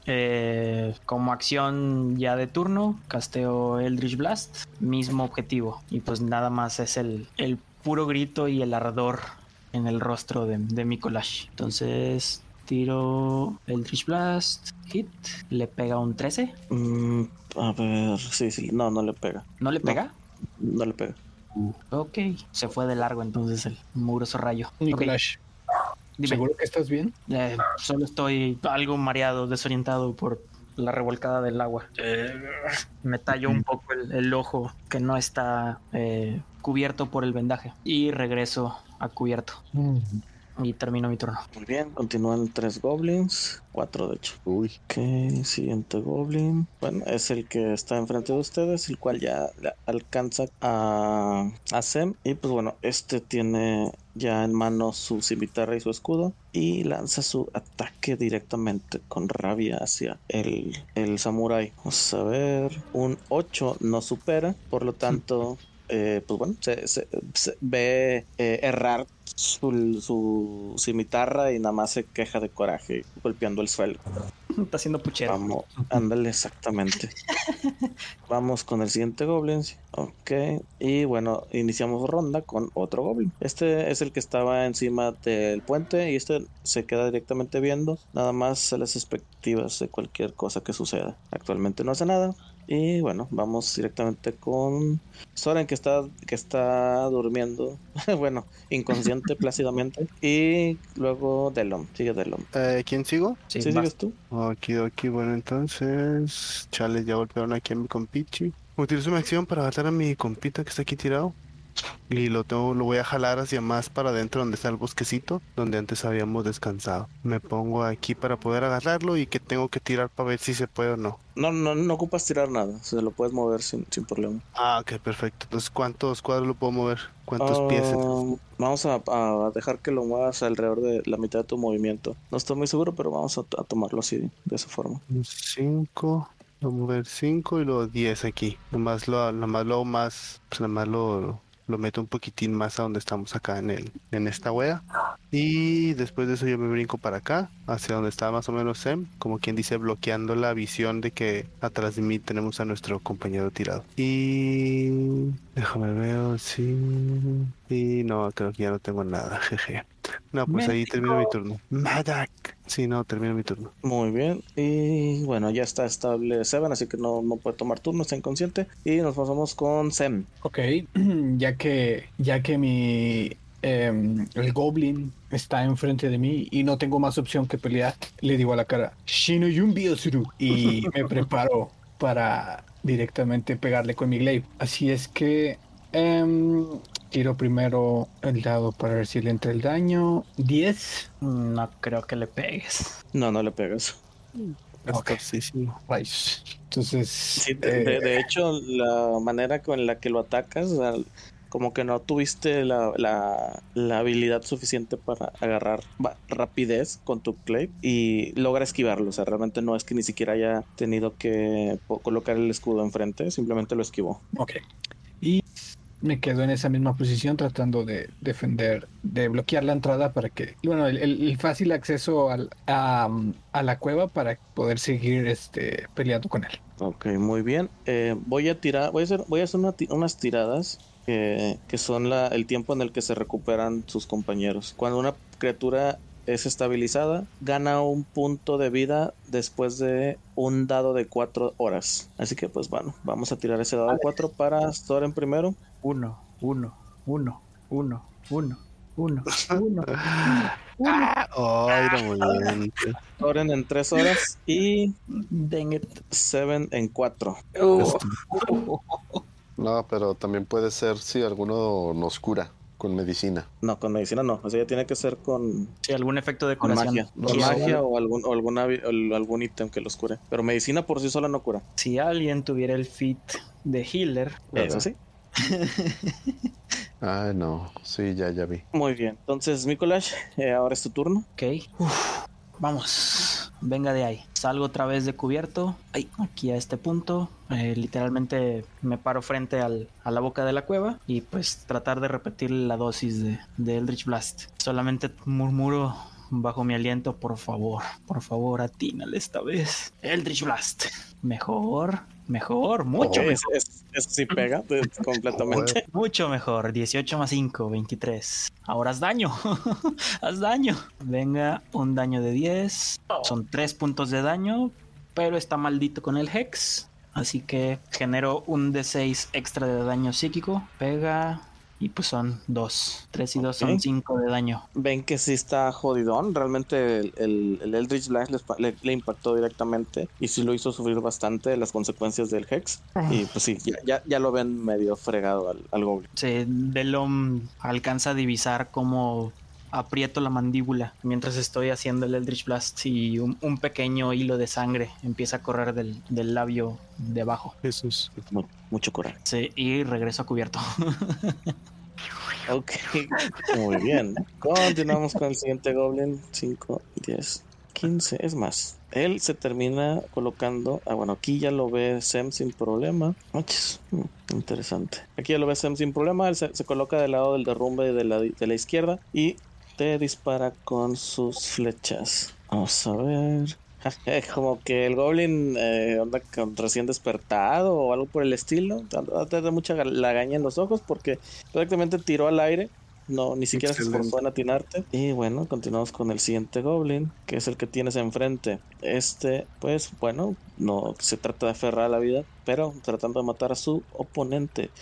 Eh, como acción ya de turno, casteo Eldritch Blast, mismo objetivo. Y pues nada más es el, el puro grito y el ardor en el rostro de, de Mikolash. Entonces tiro Eldritch Blast, hit, le pega un 13. Mm, a ver, sí, sí. No, no le pega. ¿No le pega? No le pega. Ok, se fue de largo entonces el muroso rayo. Nicolás, dime. ¿seguro que estás bien? Eh, solo estoy algo mareado, desorientado por la revolcada del agua. Eh, me talló un poco el, el ojo que no está eh, cubierto por el vendaje y regreso a cubierto. Mm. Y termino mi turno. Muy bien, continúan tres goblins, cuatro de hecho. Uy, Ok, siguiente goblin. Bueno, es el que está enfrente de ustedes, el cual ya alcanza a, a Sem. Y pues bueno, este tiene ya en mano su cimitarra y su escudo. Y lanza su ataque directamente con rabia hacia el, el samurái. Vamos a ver. Un 8 no supera. Por lo tanto, eh, pues bueno, se, se- se ve eh, errar su, su cimitarra y nada más se queja de coraje golpeando el suelo. Está haciendo puchero. Vamos, ándale, exactamente. Vamos con el siguiente goblin. Ok. Y bueno, iniciamos ronda con otro goblin. Este es el que estaba encima del puente y este se queda directamente viendo nada más a las expectativas de cualquier cosa que suceda. Actualmente no hace nada. Y bueno, vamos directamente con Soren que está, que está durmiendo. bueno, inconsciente plácidamente. Y luego Delon. Sigue Delon. Eh, ¿Quién sigo? Sí, ¿Sí vas. sigues tú? Aquí, aquí, bueno, entonces. Chales, ya golpearon aquí a mi compichi. Utilizo mi acción para agarrar a mi compita que está aquí tirado. Y lo tengo, lo voy a jalar hacia más para adentro donde está el bosquecito, donde antes habíamos descansado. Me pongo aquí para poder agarrarlo y que tengo que tirar para ver si se puede o no. No, no, no ocupas tirar nada. Se lo puedes mover sin, sin problema. Ah, ok, perfecto. Entonces, ¿cuántos cuadros lo puedo mover? ¿Cuántos pies? Ah, Vamos a, a dejar que lo muevas alrededor de la mitad de tu movimiento. No estoy muy seguro, pero vamos a, a tomarlo así, de esa forma. 5, voy a mover 5 y luego 10 aquí. Nomás lo, nomás lo más, pues nomás lo, lo meto un poquitín más a donde estamos acá en el, en esta wea. Y después de eso yo me brinco para acá, hacia donde está más o menos Sem, como quien dice, bloqueando la visión de que atrás de mí tenemos a nuestro compañero tirado. Y déjame ver, sí. Y no, creo que ya no tengo nada, jeje. No, pues ahí termino mi turno. Madak. Sí, no, termino mi turno. Muy bien. Y bueno, ya está estable Seven, así que no, no puede tomar turno, está inconsciente. Y nos pasamos con Sem. Ok, ya que, ya que mi em, el goblin está enfrente de mí y no tengo más opción que pelear, le digo a la cara, Shino Yumbi Osuru", y me preparo para directamente pegarle con mi glaive. Así es que em, tiro primero el dado para ver si le entra el daño. 10. No creo que le pegues. No, no le pegas. Ok. Sí, sí. Rayos. Entonces, Sí, de, eh, de hecho, la manera con la que lo atacas, como que no tuviste la, la- la habilidad suficiente para agarrar rapidez con tu clay y logra esquivarlo. O sea, realmente no es que ni siquiera haya tenido que colocar el escudo enfrente, simplemente lo esquivó. Ok. Me quedo en esa misma posición tratando de defender, de bloquear la entrada para que, bueno, el, fácil acceso al- a, a la cueva para poder seguir este, peleando con él. Ok, muy bien. Eh, voy a tirar, voy a hacer, voy a hacer una unas tiradas que, que son la- el tiempo en el que se recuperan sus compañeros. Cuando una criatura es estabilizada, gana un punto de vida después de un dado de cuatro horas. Así que pues bueno, vamos a tirar ese dado de cuatro para Soren primero. Uno, uno, uno, uno, uno, uno, uno. Ay, era muy bien. Soren en tres horas y Dang it. Seven en cuatro. no, pero también puede ser si alguno nos cura con medicina. No, con medicina no. O sea, ya tiene que ser con, Sí, algún efecto de curación. magia. Con magia o algún, o alguna o algún ítem que los cure. Pero medicina por sí sola no cura. Si alguien tuviera el fit de healer, Eso sí. Ay, no. Sí, ya, ya vi. Muy bien. Entonces, Mikolash, eh, ahora es tu turno. ok. Uf, vamos, venga de ahí. Salgo otra vez de cubierto, ay, aquí a este punto. Eh, literalmente me paro frente al- a la boca de la cueva y pues tratar de repetir la dosis de, de Eldritch Blast. Solamente murmuro bajo mi aliento, por favor, por favor, atínale esta vez. Eldritch Blast. Mejor, mejor, mucho Ok, mejor. es- es- Eso sí pega completamente. Mucho mejor, 18 más 5, 23. Ahora haz daño, haz daño. Venga, un daño de 10. Son 3 puntos de daño, pero está maldito con el Hex. Así que genero un D6 extra de daño psíquico. Pega y pues son 2. 3 y 2 son. 5 de daño. Ven que sí está jodidón. Realmente el, el, el Eldritch Blast le, le impactó directamente y sí lo hizo sufrir bastante las consecuencias del Hex. Y pues sí, ya, ya, ya lo ven medio fregado al, al Goblin. Se, Delom alcanza a divisar cómo aprieto la mandíbula mientras estoy haciendo el Eldritch Blast y un, un pequeño hilo de sangre empieza a correr del, del labio debajo. Jesús. Mu- mucho coraje. Sí, y regreso a cubierto. Ok, muy bien. Continuamos con el siguiente Goblin. 5, 10, 15. Es más, él se termina colocando. Ah, bueno, aquí ya lo ve Sem sin problema. Manches, mm, interesante. Aquí ya lo ve Sem sin problema. Él se, se coloca del lado del derrumbe de la, de la izquierda y te dispara con sus flechas. Vamos a ver. Como que el Goblin eh, anda con recién despertado o algo por el estilo. Anda- Te da mucha ga- lagaña en los ojos porque prácticamente tiró al aire. No, ni siquiera se esforzó en atinarte. Y bueno, continuamos con el siguiente Goblin, que es el que tienes enfrente. Este, pues bueno, no se trata de aferrar a la vida, pero tratando de matar a su oponente.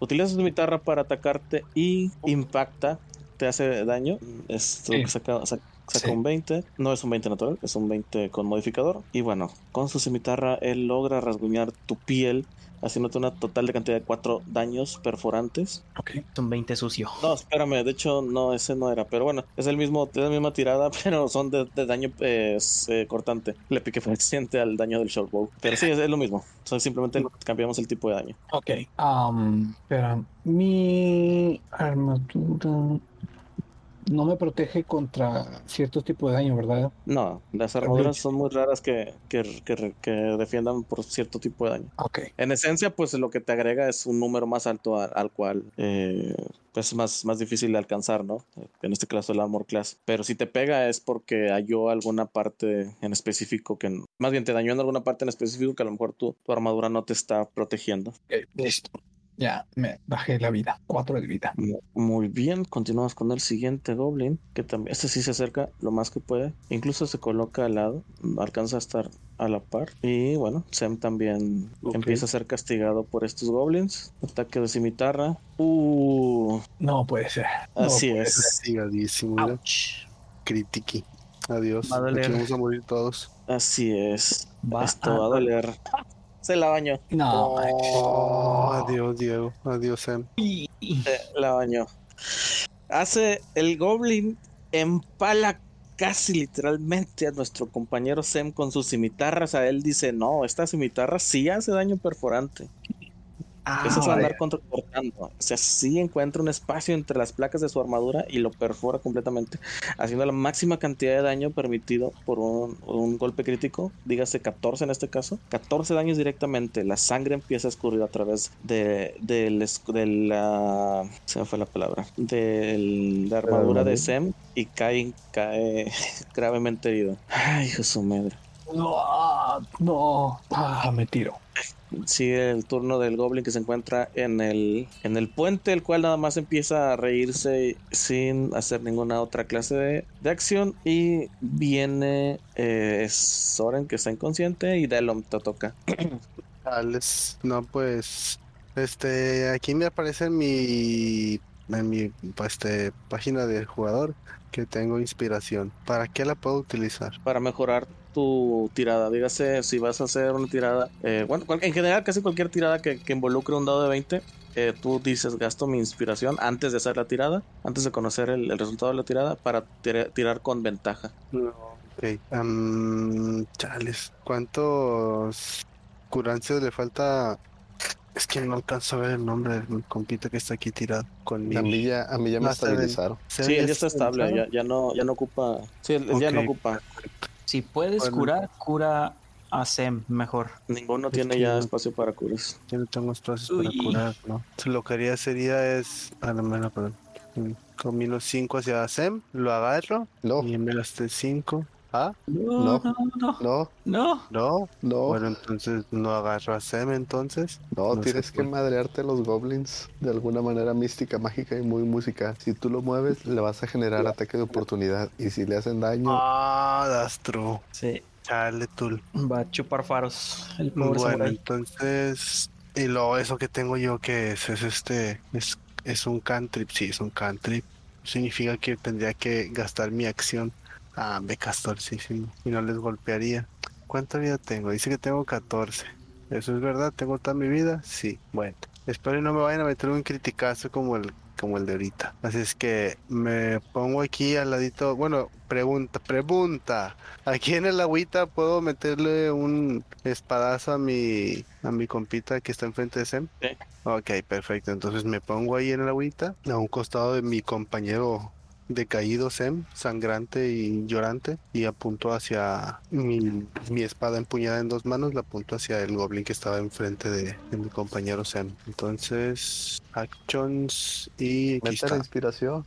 Utiliza su guitarra para atacarte y impacta, te hace daño. Esto Sí. que saca, saca- saca Sí. un 20, no es un 20 natural, es un 20 con modificador. Y bueno, con su cimitarra él logra rasguñar tu piel, haciéndote una total de cantidad de 4 daños perforantes. Ok. Es un 20 sucio. No, espérame, de hecho no, ese no era, pero bueno, es el mismo, es la misma tirada, pero son de, de daño pues, eh, cortante. Le pique reciente al daño del shortbow. Pero sí, es, es lo mismo. O sea, simplemente cambiamos el tipo de daño. Ok. Am, espera, mi armadura no me protege contra ciertos tipos de daño, ¿verdad? No, las armaduras son muy raras que, que, que- que defiendan por cierto tipo de daño. Ok. En esencia, pues lo que te agrega es un número más alto a- al cual eh, pues es más, más difícil de alcanzar, ¿no? En este caso el armor class. Pero si te pega es porque halló alguna parte en específico que más bien te dañó en alguna parte en específico que a lo mejor tu, tu armadura no te está protegiendo. Ok, listo. Ya me bajé la vida. Cuatro de vida. Mu- Muy bien, continuamos con el siguiente Goblin, que también, este sí se acerca lo más que puede, incluso se coloca al lado, alcanza a estar a la par. Y bueno, Sem también empieza a ser castigado por estos Goblins. Ataque de cimitarra. Uh, No puede ser. No así puede es. Castigadísimo. Critiqui. Adiós. Va a doler. Aquí vamos a morir todos. Así es. Va Esto a va a doler. Se la bañó. No. Oh, adiós, Diego. Adiós, Sam. Se la bañó. Hace el Goblin empala casi literalmente a nuestro compañero Sem con sus cimitarras. A él dice, no, esta cimitarra sí hace daño perforante. Ah, Eso es vaya. andar contracortando. O sea, sí encuentra un espacio entre las placas de su armadura y lo perfora completamente, haciendo la máxima cantidad de daño permitido por un, un golpe crítico, dígase 14 en este caso. 14 daños directamente. La sangre empieza a escurrir a través de, de la. Se me fue la palabra. De la armadura de. Sem y cae, cae gravemente herido. Ay, hijo su madre. No. No. Ah, me tiro. Sigue el turno del goblin que se encuentra en el, en el puente, el cual nada más empieza a reírse sin hacer ninguna otra clase de, de acción. Y viene eh, Soren que está inconsciente y Delom te toca. Alex, no, pues, este, aquí me aparece en mi, en mi, este, página del jugador que tengo inspiración. ¿Para qué la puedo utilizar? para mejorar tu tirada. Dígase, si vas a hacer una tirada, eh, bueno, cual- en general casi cualquier tirada que, que involucre un dado de 20, eh, tú dices gasto mi inspiración antes de hacer la tirada, antes de conocer el, el resultado de la tirada, para tira- tirar con ventaja. Ok. am, chales. ¿Cuántos curancias le falta? Es que no alcanzo a ver el nombre del compita que está aquí tirado conmigo. A mí ya, a mí ya me bien. estabilizaron. Sí, él ya está estable, ya, ya no, ya no ocupa. Sí, él ya no ocupa. Si puedes Bueno. curar, cura a Sem mejor. Ninguno Es tiene ya no- espacio para curas. Yo no tengo espacios para curar, ¿no? Lo que haría sería es. Ah, no, no, perdón. Mm, Camino 5 hacia Sem, lo agarro No, y me gasté 5. ¿Ah? No. no, no, no, no. No. no, Bueno, entonces no agarro a Sem entonces. no, no tienes que madrearte a los goblins de alguna manera mística, mágica y muy musical. Si tú lo mueves, le vas a generar ataque de oportunidad. Y si le hacen daño, Ah, that's true. Sí, Chale, tul. va a chupar faros. El pobre Bueno, samurái. entonces. Y luego eso que tengo yo que es, es este. Es, es un cantrip. Sí, es un cantrip. Significa que tendría que gastar mi acción. Ah, me castorcísimo. Y no les golpearía. ¿Cuánta vida tengo? Dice que tengo 14. ¿Eso es verdad? ¿Tengo toda mi vida? Sí. Bueno. Espero y no me vayan a meter un criticazo como el como el de ahorita. Así es que me pongo aquí al ladito. Bueno, pregunta, pregunta. Aquí en el agüita puedo meterle un espadazo a mi a mi compita que está enfrente de Sem. Sí. Ok, perfecto. Entonces me pongo ahí en el agüita, a un costado de mi compañero decaído Sem, sangrante y llorante, y apunto hacia mi, mi espada empuñada en dos manos, la apunto hacia el goblin que estaba enfrente de, de mi compañero Sem. Entonces, actions y la está. inspiración.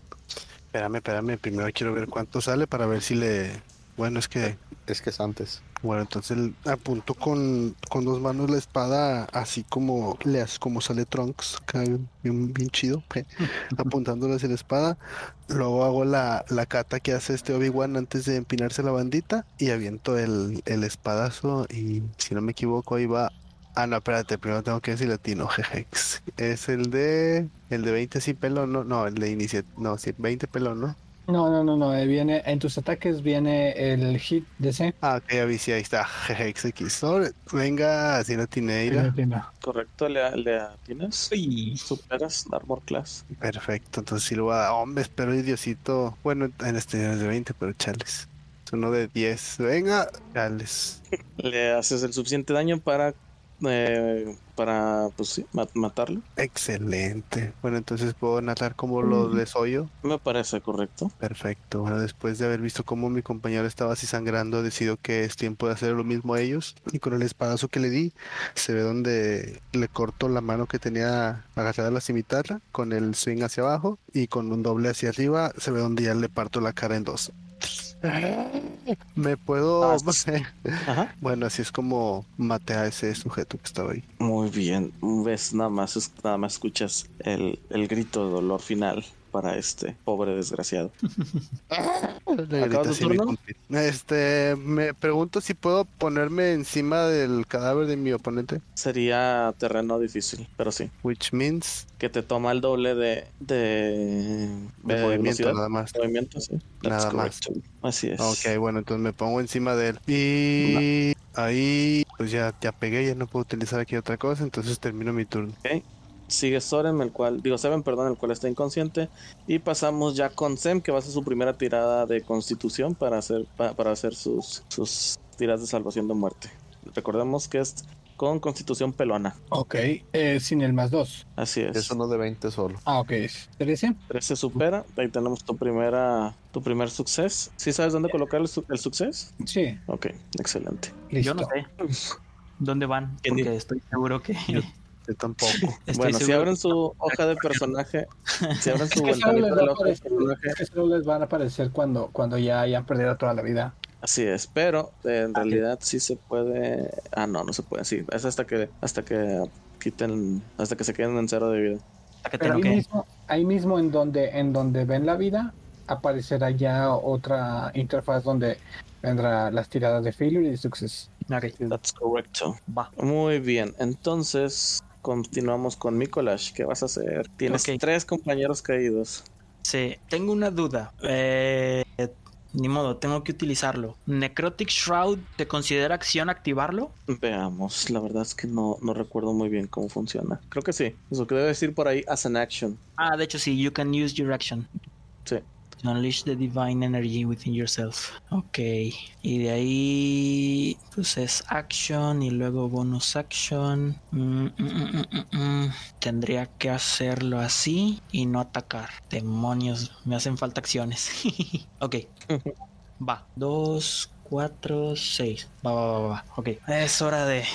Espérame, espérame, primero quiero ver cuánto sale para ver si le... Bueno, es que... Es que es antes. Bueno, entonces el- apunto con, con dos manos la espada, así como le hace como sale Trunks, bien, bien chido, apuntándole hacia la espada. Luego hago la, la cata que hace este Obi-Wan antes de empinarse la bandita y aviento el, el espadazo y si no me equivoco ahí va... Ah, no, espérate, primero tengo que decir latino, jejex. Es el de... El de 20 sin pelón, no, no, el de inicia... No, sí, 20 pelón, ¿no? No, no, no, no. Viene, en tus ataques viene el hit de C. Ah, ok, ya vi, sí, ahí está, jejex X. Sobre- Venga, así la tineira. Correcto, le, le atinas. Uy, Superas la Armor Class. Perfecto, entonces sí lo voy a dar. Hombre, espero Diosito. Bueno, en este es de 20, pero chales. Es uno de 10. Venga, chales. Le haces el suficiente daño para. Eh, para, pues sí, ma- matarlo. Excelente. Bueno, entonces puedo natar como lo desollo. Me parece correcto. Perfecto. Bueno, después de haber visto cómo mi compañero estaba así sangrando, decido que es tiempo de hacer lo mismo a ellos. Y con el espadazo que le di, se ve donde le corto la mano que tenía agarrada a la cimitarra, con el swing hacia abajo y con un doble hacia arriba, se ve donde ya le parto la cara en dos. Me puedo... Ah, Ajá. Bueno, así es como maté a ese sujeto que estaba ahí. Muy bien. Ves, nada más, nada más escuchas el, el grito de dolor final para este pobre desgraciado. Tu turno? Este, me pregunto si puedo ponerme encima del cadáver de mi oponente, Sería terreno difícil, pero sí. which means Que te toma el doble de. de, de de movimiento velocidad. nada más. Movimiento, sí. That's Nada más. Así es. Ok, bueno, entonces me pongo encima de él. Y ahí, pues ya, ya pegué, ya no puedo utilizar aquí otra cosa, entonces termino mi turno. Sigue Soren, el cual, digo Seven, perdón, el cual está inconsciente. Y pasamos ya con Sem, que va a hacer su primera tirada de constitución para hacer, pa- para hacer sus, sus tiradas de salvación de muerte. Recordemos que es con constitución pelona. Ok, eh, sin el más dos. Así es. Es uno de 20 solo. Ah, ok. es 13. 13 supera. Ahí tenemos tu primera, tu primer suceso. ¿Sí sabes dónde colocar el, el suceso? Sí, Ok, excelente. listo. yo no sé dónde van, ¿Quién porque estoy seguro que. Yo tampoco. estoy bueno, si abren su hoja de personaje, si abren su Es que, solo les ventanita va de a la hoja de aparecer, personaje, es que solo les van a aparecer cuando, cuando ya hayan perdido toda la vida. Así es, pero eh, en realidad sí se puede. Ah, no, no se puede. Sí, es hasta que hasta que quiten, hasta que se queden en cero de vida. que Pero tengo ahí que. mismo, ahí mismo en donde, en donde ven la vida, aparecerá ya otra interfaz donde vendrá las tiradas de failure y de success. Ok, That's correcto. va. Muy bien, entonces continuamos con Mikolash. ¿Qué vas a hacer? Tienes tres compañeros caídos. Sí, tengo una duda. Eh, ni modo, tengo que utilizarlo. Necrotic Shroud, ¿te considera acción activarlo? Veamos, la verdad es que no, no recuerdo muy bien cómo funciona. Creo que sí. Eso que debe decir por ahí as an action. Ah, de hecho sí, you can use your action. Unleash the divine energy within yourself. Ok. Y de ahí, pues es action y luego bonus action. Mm, mm, mm. Tendría que hacerlo así y no atacar. Demonios, me hacen falta acciones. ok. Va. Dos, cuatro, seis. Va, va, va, va. Ok. Es hora de,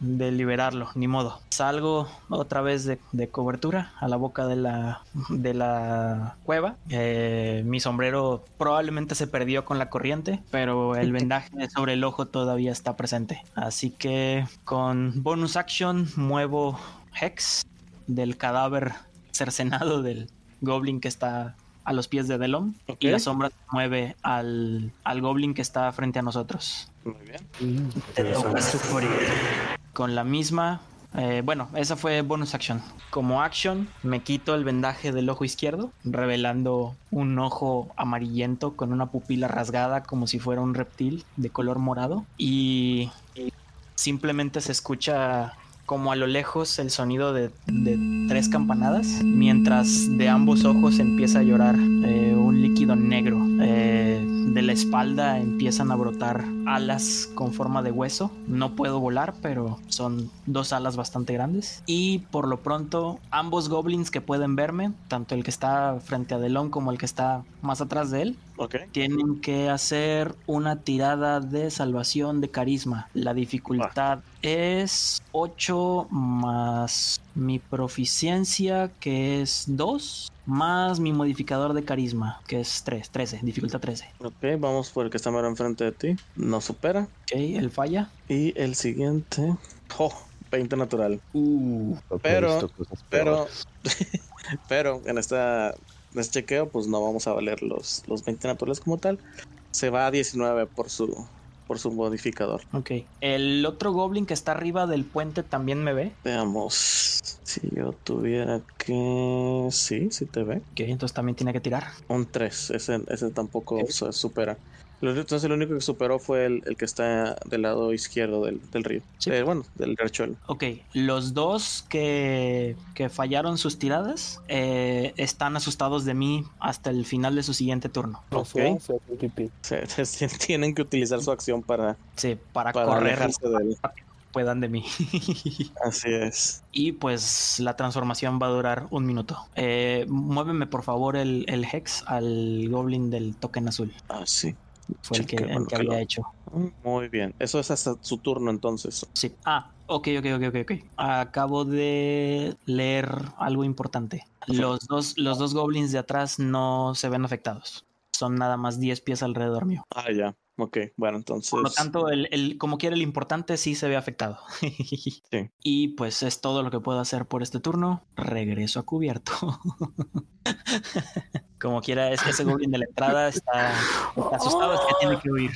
de liberarlo. Ni modo. Salgo otra vez de, de cobertura a la boca de la, de la cueva. Eh, mi sombrero probablemente se perdió con la corriente, pero el vendaje sobre el ojo todavía está presente. Así que con bonus action muevo Hex del cadáver cercenado del goblin que está a los pies de Delon y la sombra se mueve al, al goblin que está frente a nosotros. Muy bien. Te toca sufrir. Con la misma. eh, bueno, esa fue bonus action. Como action, me quito el vendaje del ojo izquierdo, revelando un ojo amarillento con una pupila rasgada como si fuera un reptil de color morado. Y simplemente se escucha como a lo lejos el sonido de, tres campanadas, mientras de ambos ojos empieza a llorar eh, un líquido negro. Eh, de la espalda empiezan a brotar alas con forma de hueso. No puedo volar, pero son dos alas bastante grandes. Y por lo pronto, ambos goblins que pueden verme, tanto el que está frente a Delon como el que está más atrás de él, Ok. tienen que hacer una tirada de salvación de carisma. La dificultad es 8 más mi proficiencia, que es 2, más mi modificador de carisma, que es 3, 13, dificultad 13. Ok, vamos por el que está más enfrente de ti. No supera. Ok, él falla. Y el siguiente. Oh, 20 natural. Uh, Pero- Pero, pero en esta este chequeo, pues no vamos a valer los, los 20 naturales como tal. Se va a 19 por su por su modificador. ok. El otro goblin que está arriba del puente también me ve. Veamos. Si yo tuviera que. Sí, sí te ve. Ok, entonces también tiene que tirar. Un 3. Ese, ese tampoco se supera. Entonces, el único que superó fue el, el que está del lado izquierdo del, del río. Sí. Eh, bueno, del riachuelo. Ok, los dos que, que fallaron sus tiradas eh, están asustados de mí hasta el final de su siguiente turno. Ok. Se- se- tienen que utilizar su acción para, Sí, para, para correr alejarse de él. puedan de mí. Así es. y pues la transformación va a durar un minuto. Eh, muéveme por favor el, el Hex al Goblin del token azul. Ah, sí. Fue el que, el que había hecho. Muy bien. Eso es hasta su turno entonces. Sí. Ah, ok, ok, ok, ok, ok. Acabo de leer algo importante. Los dos, los dos goblins de atrás no se ven afectados. Son nada más 10 pies alrededor mío. Ah, ya. Ok, bueno, entonces. Por lo tanto, el, el- como quiera, el importante sí se ve afectado. Y pues es todo lo que puedo hacer por este turno. Regreso a cubierto. como quiera, es que ese goblin de la entrada está, está asustado, es que tiene que huir.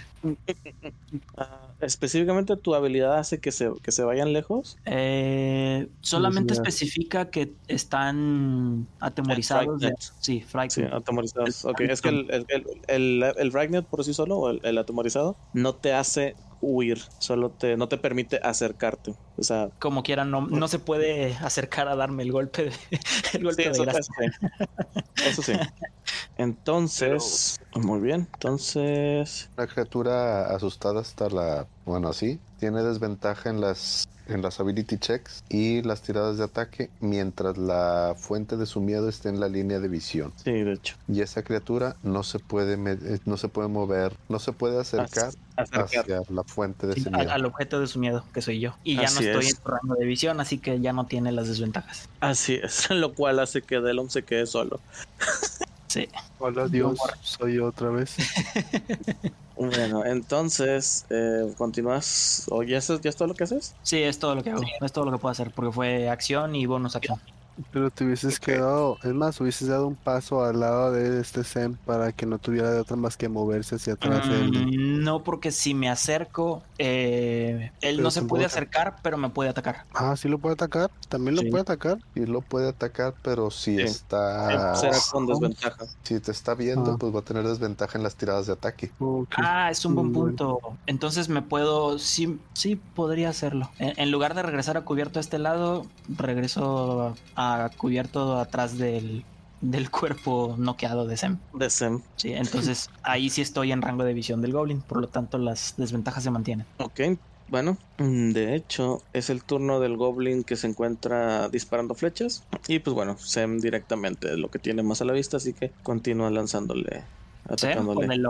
Ah, específicamente tu habilidad hace que se, que se vayan lejos. Eh, solamente especifica que están atemorizados. de- sí, Sí, frightened. atemorizados. Ok, es que el, el, el, el, el Ragnet por sí solo, o el, el atemorizado, no te hace huir, solo te, no te permite acercarte. O sea, Como quiera, no, no se puede acercar a darme el golpe de, el golpe sí, de eso, gracia. sí. Eso sí. Entonces, muy bien. Entonces, Una criatura asustada hasta la. Bueno, así. Tiene desventaja en las. En las ability checks y las tiradas de ataque mientras la fuente de su miedo esté en la línea de visión. sí, de hecho. Y esa criatura no se puede eh, no se puede mover, no se puede acercar Acercar. hacia la fuente de Sí, al, miedo. al objeto de su miedo, que soy yo. Y ya no Así estoy es. en su rango de visión, así que ya no tiene las desventajas. Así es, lo cual hace que Delon se quede solo. Sí. Hola Dios, soy yo otra vez. Bueno, entonces, eh, continúas. ¿O ya, es- ya es todo lo que haces? Sí, es todo lo que hago. Es todo lo que puedo hacer, porque fue acción y bonus acción. Pero te hubieses quedado, es más, hubieses dado un paso al lado de este Zen para que no tuviera de otra más que moverse hacia atrás él. Mm, no, porque si me acerco, eh, él Pero no se puede acercar, pero me puede atacar. Ah, sí lo puede atacar, también lo Sí. puede atacar. Y lo puede atacar, pero si Sí. está Será con desventaja. si te está viendo, Ah. pues va a tener desventaja en las tiradas de ataque. Ah, es un buen punto. Entonces me puedo, sí, sí podría hacerlo. En, en lugar de regresar a cubierto a este lado, regreso a, a cubierto atrás del, del cuerpo noqueado de Sem. De Sem. Sí, entonces ahí sí estoy en rango de visión del Goblin, por lo tanto las desventajas se mantienen. Ok, bueno, mm, de hecho es el turno del Goblin que se encuentra disparando flechas. Y pues bueno, Sem directamente es lo que tiene más a la vista, así que continúa lanzándole, atacándole. con el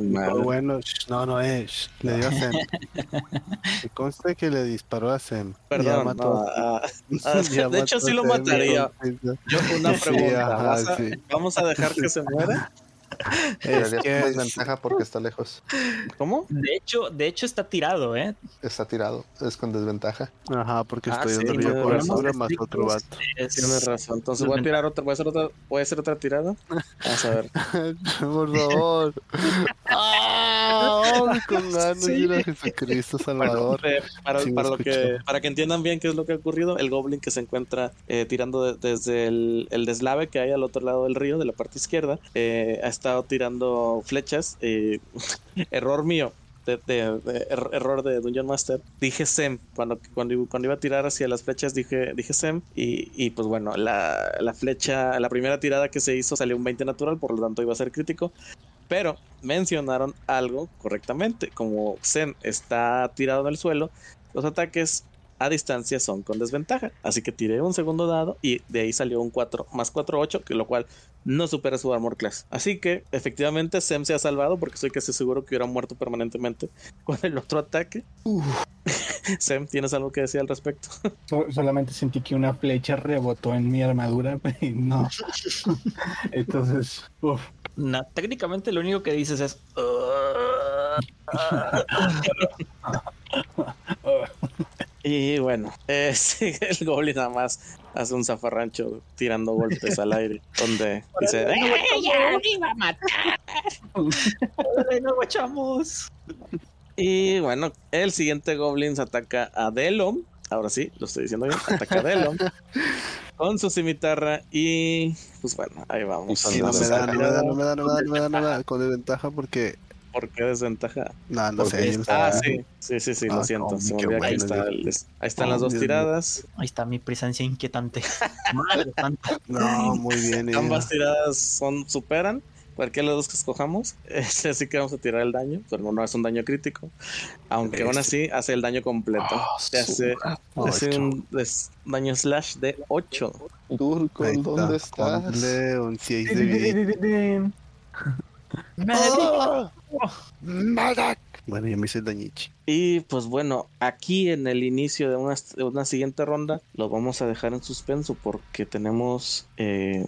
de Pero madre. bueno, sh, no, no es. Le dio a Sem. Que conste que le disparó a Sem. Perdón, mató no, a- ah, ah, ya de hecho sí a lo mataría. Yo una Sí, pregunta, ajá, ¿vas a- sí. ¿vamos a dejar que se muera? Es Tirarías que con es- desventaja porque está lejos. ¿Cómo? De hecho, de hecho está tirado, ¿eh? Está tirado, es con desventaja. Ajá, porque Ah, estoy sí, razón. cobertura más otro vato. Es- Tienes razón. Entonces voy a tirar otra, voy a hacer otra, voy a hacer otra tirada. Vamos a ver. Por favor. ¡Ah! Con ganas Sí. de ir a Jesucristo Salvador. Eh, para, Sí, para lo que, para que entiendan bien qué es lo que ha ocurrido, el goblin que se encuentra eh, tirando de- desde el, el deslave que hay al otro lado del río, de la parte izquierda, eh, ha estado tirando flechas. eh, error mío. de, de- de er- error de Dungeon Master. Dije Sem. Cuando, cuando, cuando iba a tirar hacia las flechas, dije, dije Sem. Y, y pues bueno, la, la flecha, la primera tirada que se hizo salió un 20 natural, por lo tanto iba a ser crítico. Pero mencionaron algo correctamente. Como Sem está tirado en el suelo, los ataques a distancia son con desventaja. Así que tiré un segundo dado y de ahí salió un 4 más 4, 8, que lo cual no supera su armor class. Así que efectivamente Sem se ha salvado porque estoy casi seguro que hubiera muerto permanentemente con el otro ataque. Sem, ¿tienes algo que decir al respecto? So- solamente sentí que una flecha rebotó en mi armadura y no. Entonces, uf, No, técnicamente lo único que dices es. Y bueno, eh, sí, el goblin nada más hace un zafarrancho tirando golpes al aire, donde dice, "Eh, ¡Ay, no guachamos! Y bueno, el siguiente Goblins ataca a Delom. Ahora sí, lo estoy diciendo bien. Ataca a Delom con su cimitarra. Y pues bueno, ahí vamos. Y no me a da, no me da, no me da, no me da, no me da, no me da, con desventaja porque, ¿Por qué desventaja? no, no Porque sé. no sé. Ah, sí, sí, sí, sí, lo Ah, siento. cómo, Se me olvidó que ahí, bueno, está Dios. el- ahí están Oh, las dos Dios tiradas. Ahí está mi presencia inquietante. Madre santa. No, muy bien. eh. Ambas tiradas son superan. Cualquiera de las dos que escojamos. Este, así que vamos a tirar el daño, pero no es un daño crítico. Aunque aún así hace el daño completo. Ah, Te hace, te hace un des- daño slash de 8. Durkol, Ahí ¿dónde está, estás? 6 de vida. Bueno, ya me hice el dañichi. Y pues bueno, aquí en el inicio de una, de una siguiente ronda lo vamos a dejar en suspenso porque tenemos eh,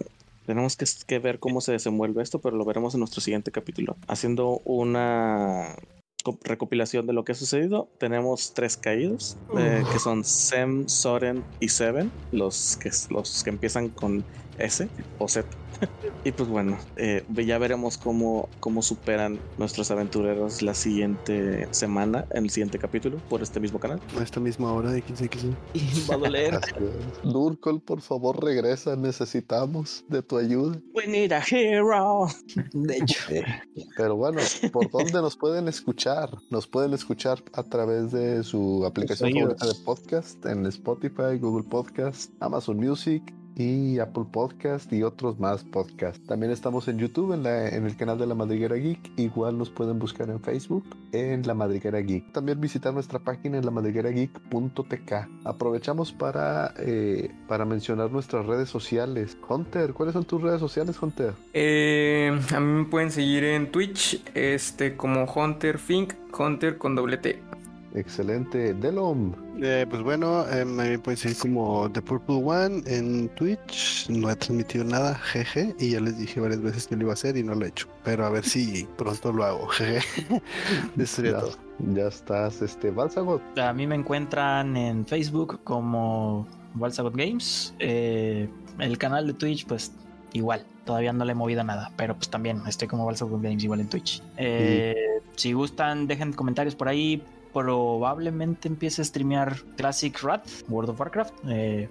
tenemos que, que ver cómo se desenvuelve esto, pero lo veremos en nuestro siguiente capítulo. Haciendo una co- recopilación de lo que ha sucedido, tenemos tres caídos, eh, que son Sem, Soren y Seven, los que, los que empiezan con S o Z. Y pues bueno, eh, ya veremos cómo, cómo superan nuestros aventureros la siguiente semana, en el siguiente capítulo, por este mismo canal. A esta misma hora de 15 15. Y va a doler. Durkol, por favor, regresa. Necesitamos de tu ayuda. We need a hero. De hecho, Pero bueno, ¿por dónde nos pueden escuchar? Nos pueden escuchar a través de su aplicación favorita de podcast en Spotify, Google Podcast, Amazon Music y Apple Podcast y otros más podcasts. También estamos en YouTube en, la- en el canal de La Madriguera Geek. Igual nos pueden buscar en Facebook en La Madriguera Geek. También visitar nuestra página en lamadriguerageek.tk. Aprovechamos para, eh, para mencionar nuestras redes sociales. Hunter, ¿cuáles son tus redes sociales, Hunter? Eh, a mí me pueden seguir en Twitch, este, como Hunter Fink, Hunter con doble T. Excelente. Delom. Eh, pues bueno, eh, me pueden seguir como The Purple One en Twitch. No he transmitido nada, jeje. Y ya les dije varias veces que lo iba a hacer y no lo he hecho. Pero a ver si pronto lo hago, jeje. Eso Ya, todo. ya estás, este, Balsagot. a mí me encuentran en Facebook como Balsagot Games. Eh, el canal de Twitch, pues igual, todavía no le he movido nada, pero pues también estoy como Balsagot Games igual en Twitch. Eh, Si gustan, dejen comentarios por ahí. Probablemente empiece a streamear Classic Rat, World of Warcraft. Eh,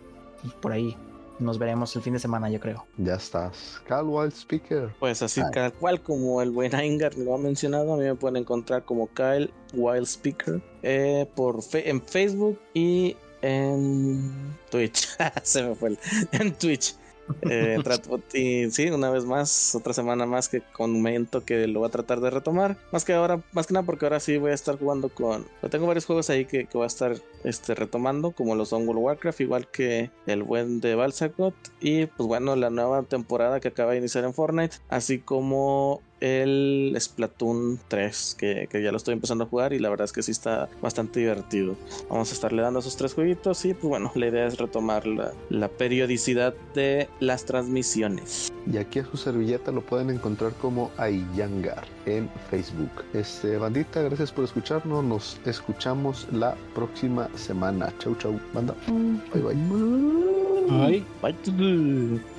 por ahí nos veremos el fin de semana, yo creo. Ya estás. Cal Wild Speaker. Pues así, Ay. tal cual como el buen Aingar lo ha mencionado, a mí me pueden encontrar como Kyle Wild Speaker eh, por fe- en Facebook y en Twitch. Se me fue el, en Twitch. Eh, trato- y sí, una vez más, otra semana más que comento que lo voy a tratar de retomar. Más que ahora, más que nada porque ahora sí voy a estar jugando con. tengo varios juegos ahí que, que voy a estar este, retomando, como los son World Warcraft, igual que el buen de Balsagot. Y pues bueno, la nueva temporada que acaba de iniciar en Fortnite, así como el Splatoon 3, que, que ya lo estoy empezando a jugar y la verdad es que sí está bastante divertido. Vamos a estarle dando esos tres jueguitos y pues bueno, la idea es retomar la, la periodicidad de las transmisiones. Y aquí a su servilleta lo pueden encontrar como Ayangar en Facebook. Este, bandita, gracias por escucharnos. Nos escuchamos la próxima semana. Chau, chau. Banda. Bye, bye. Ay. Bye.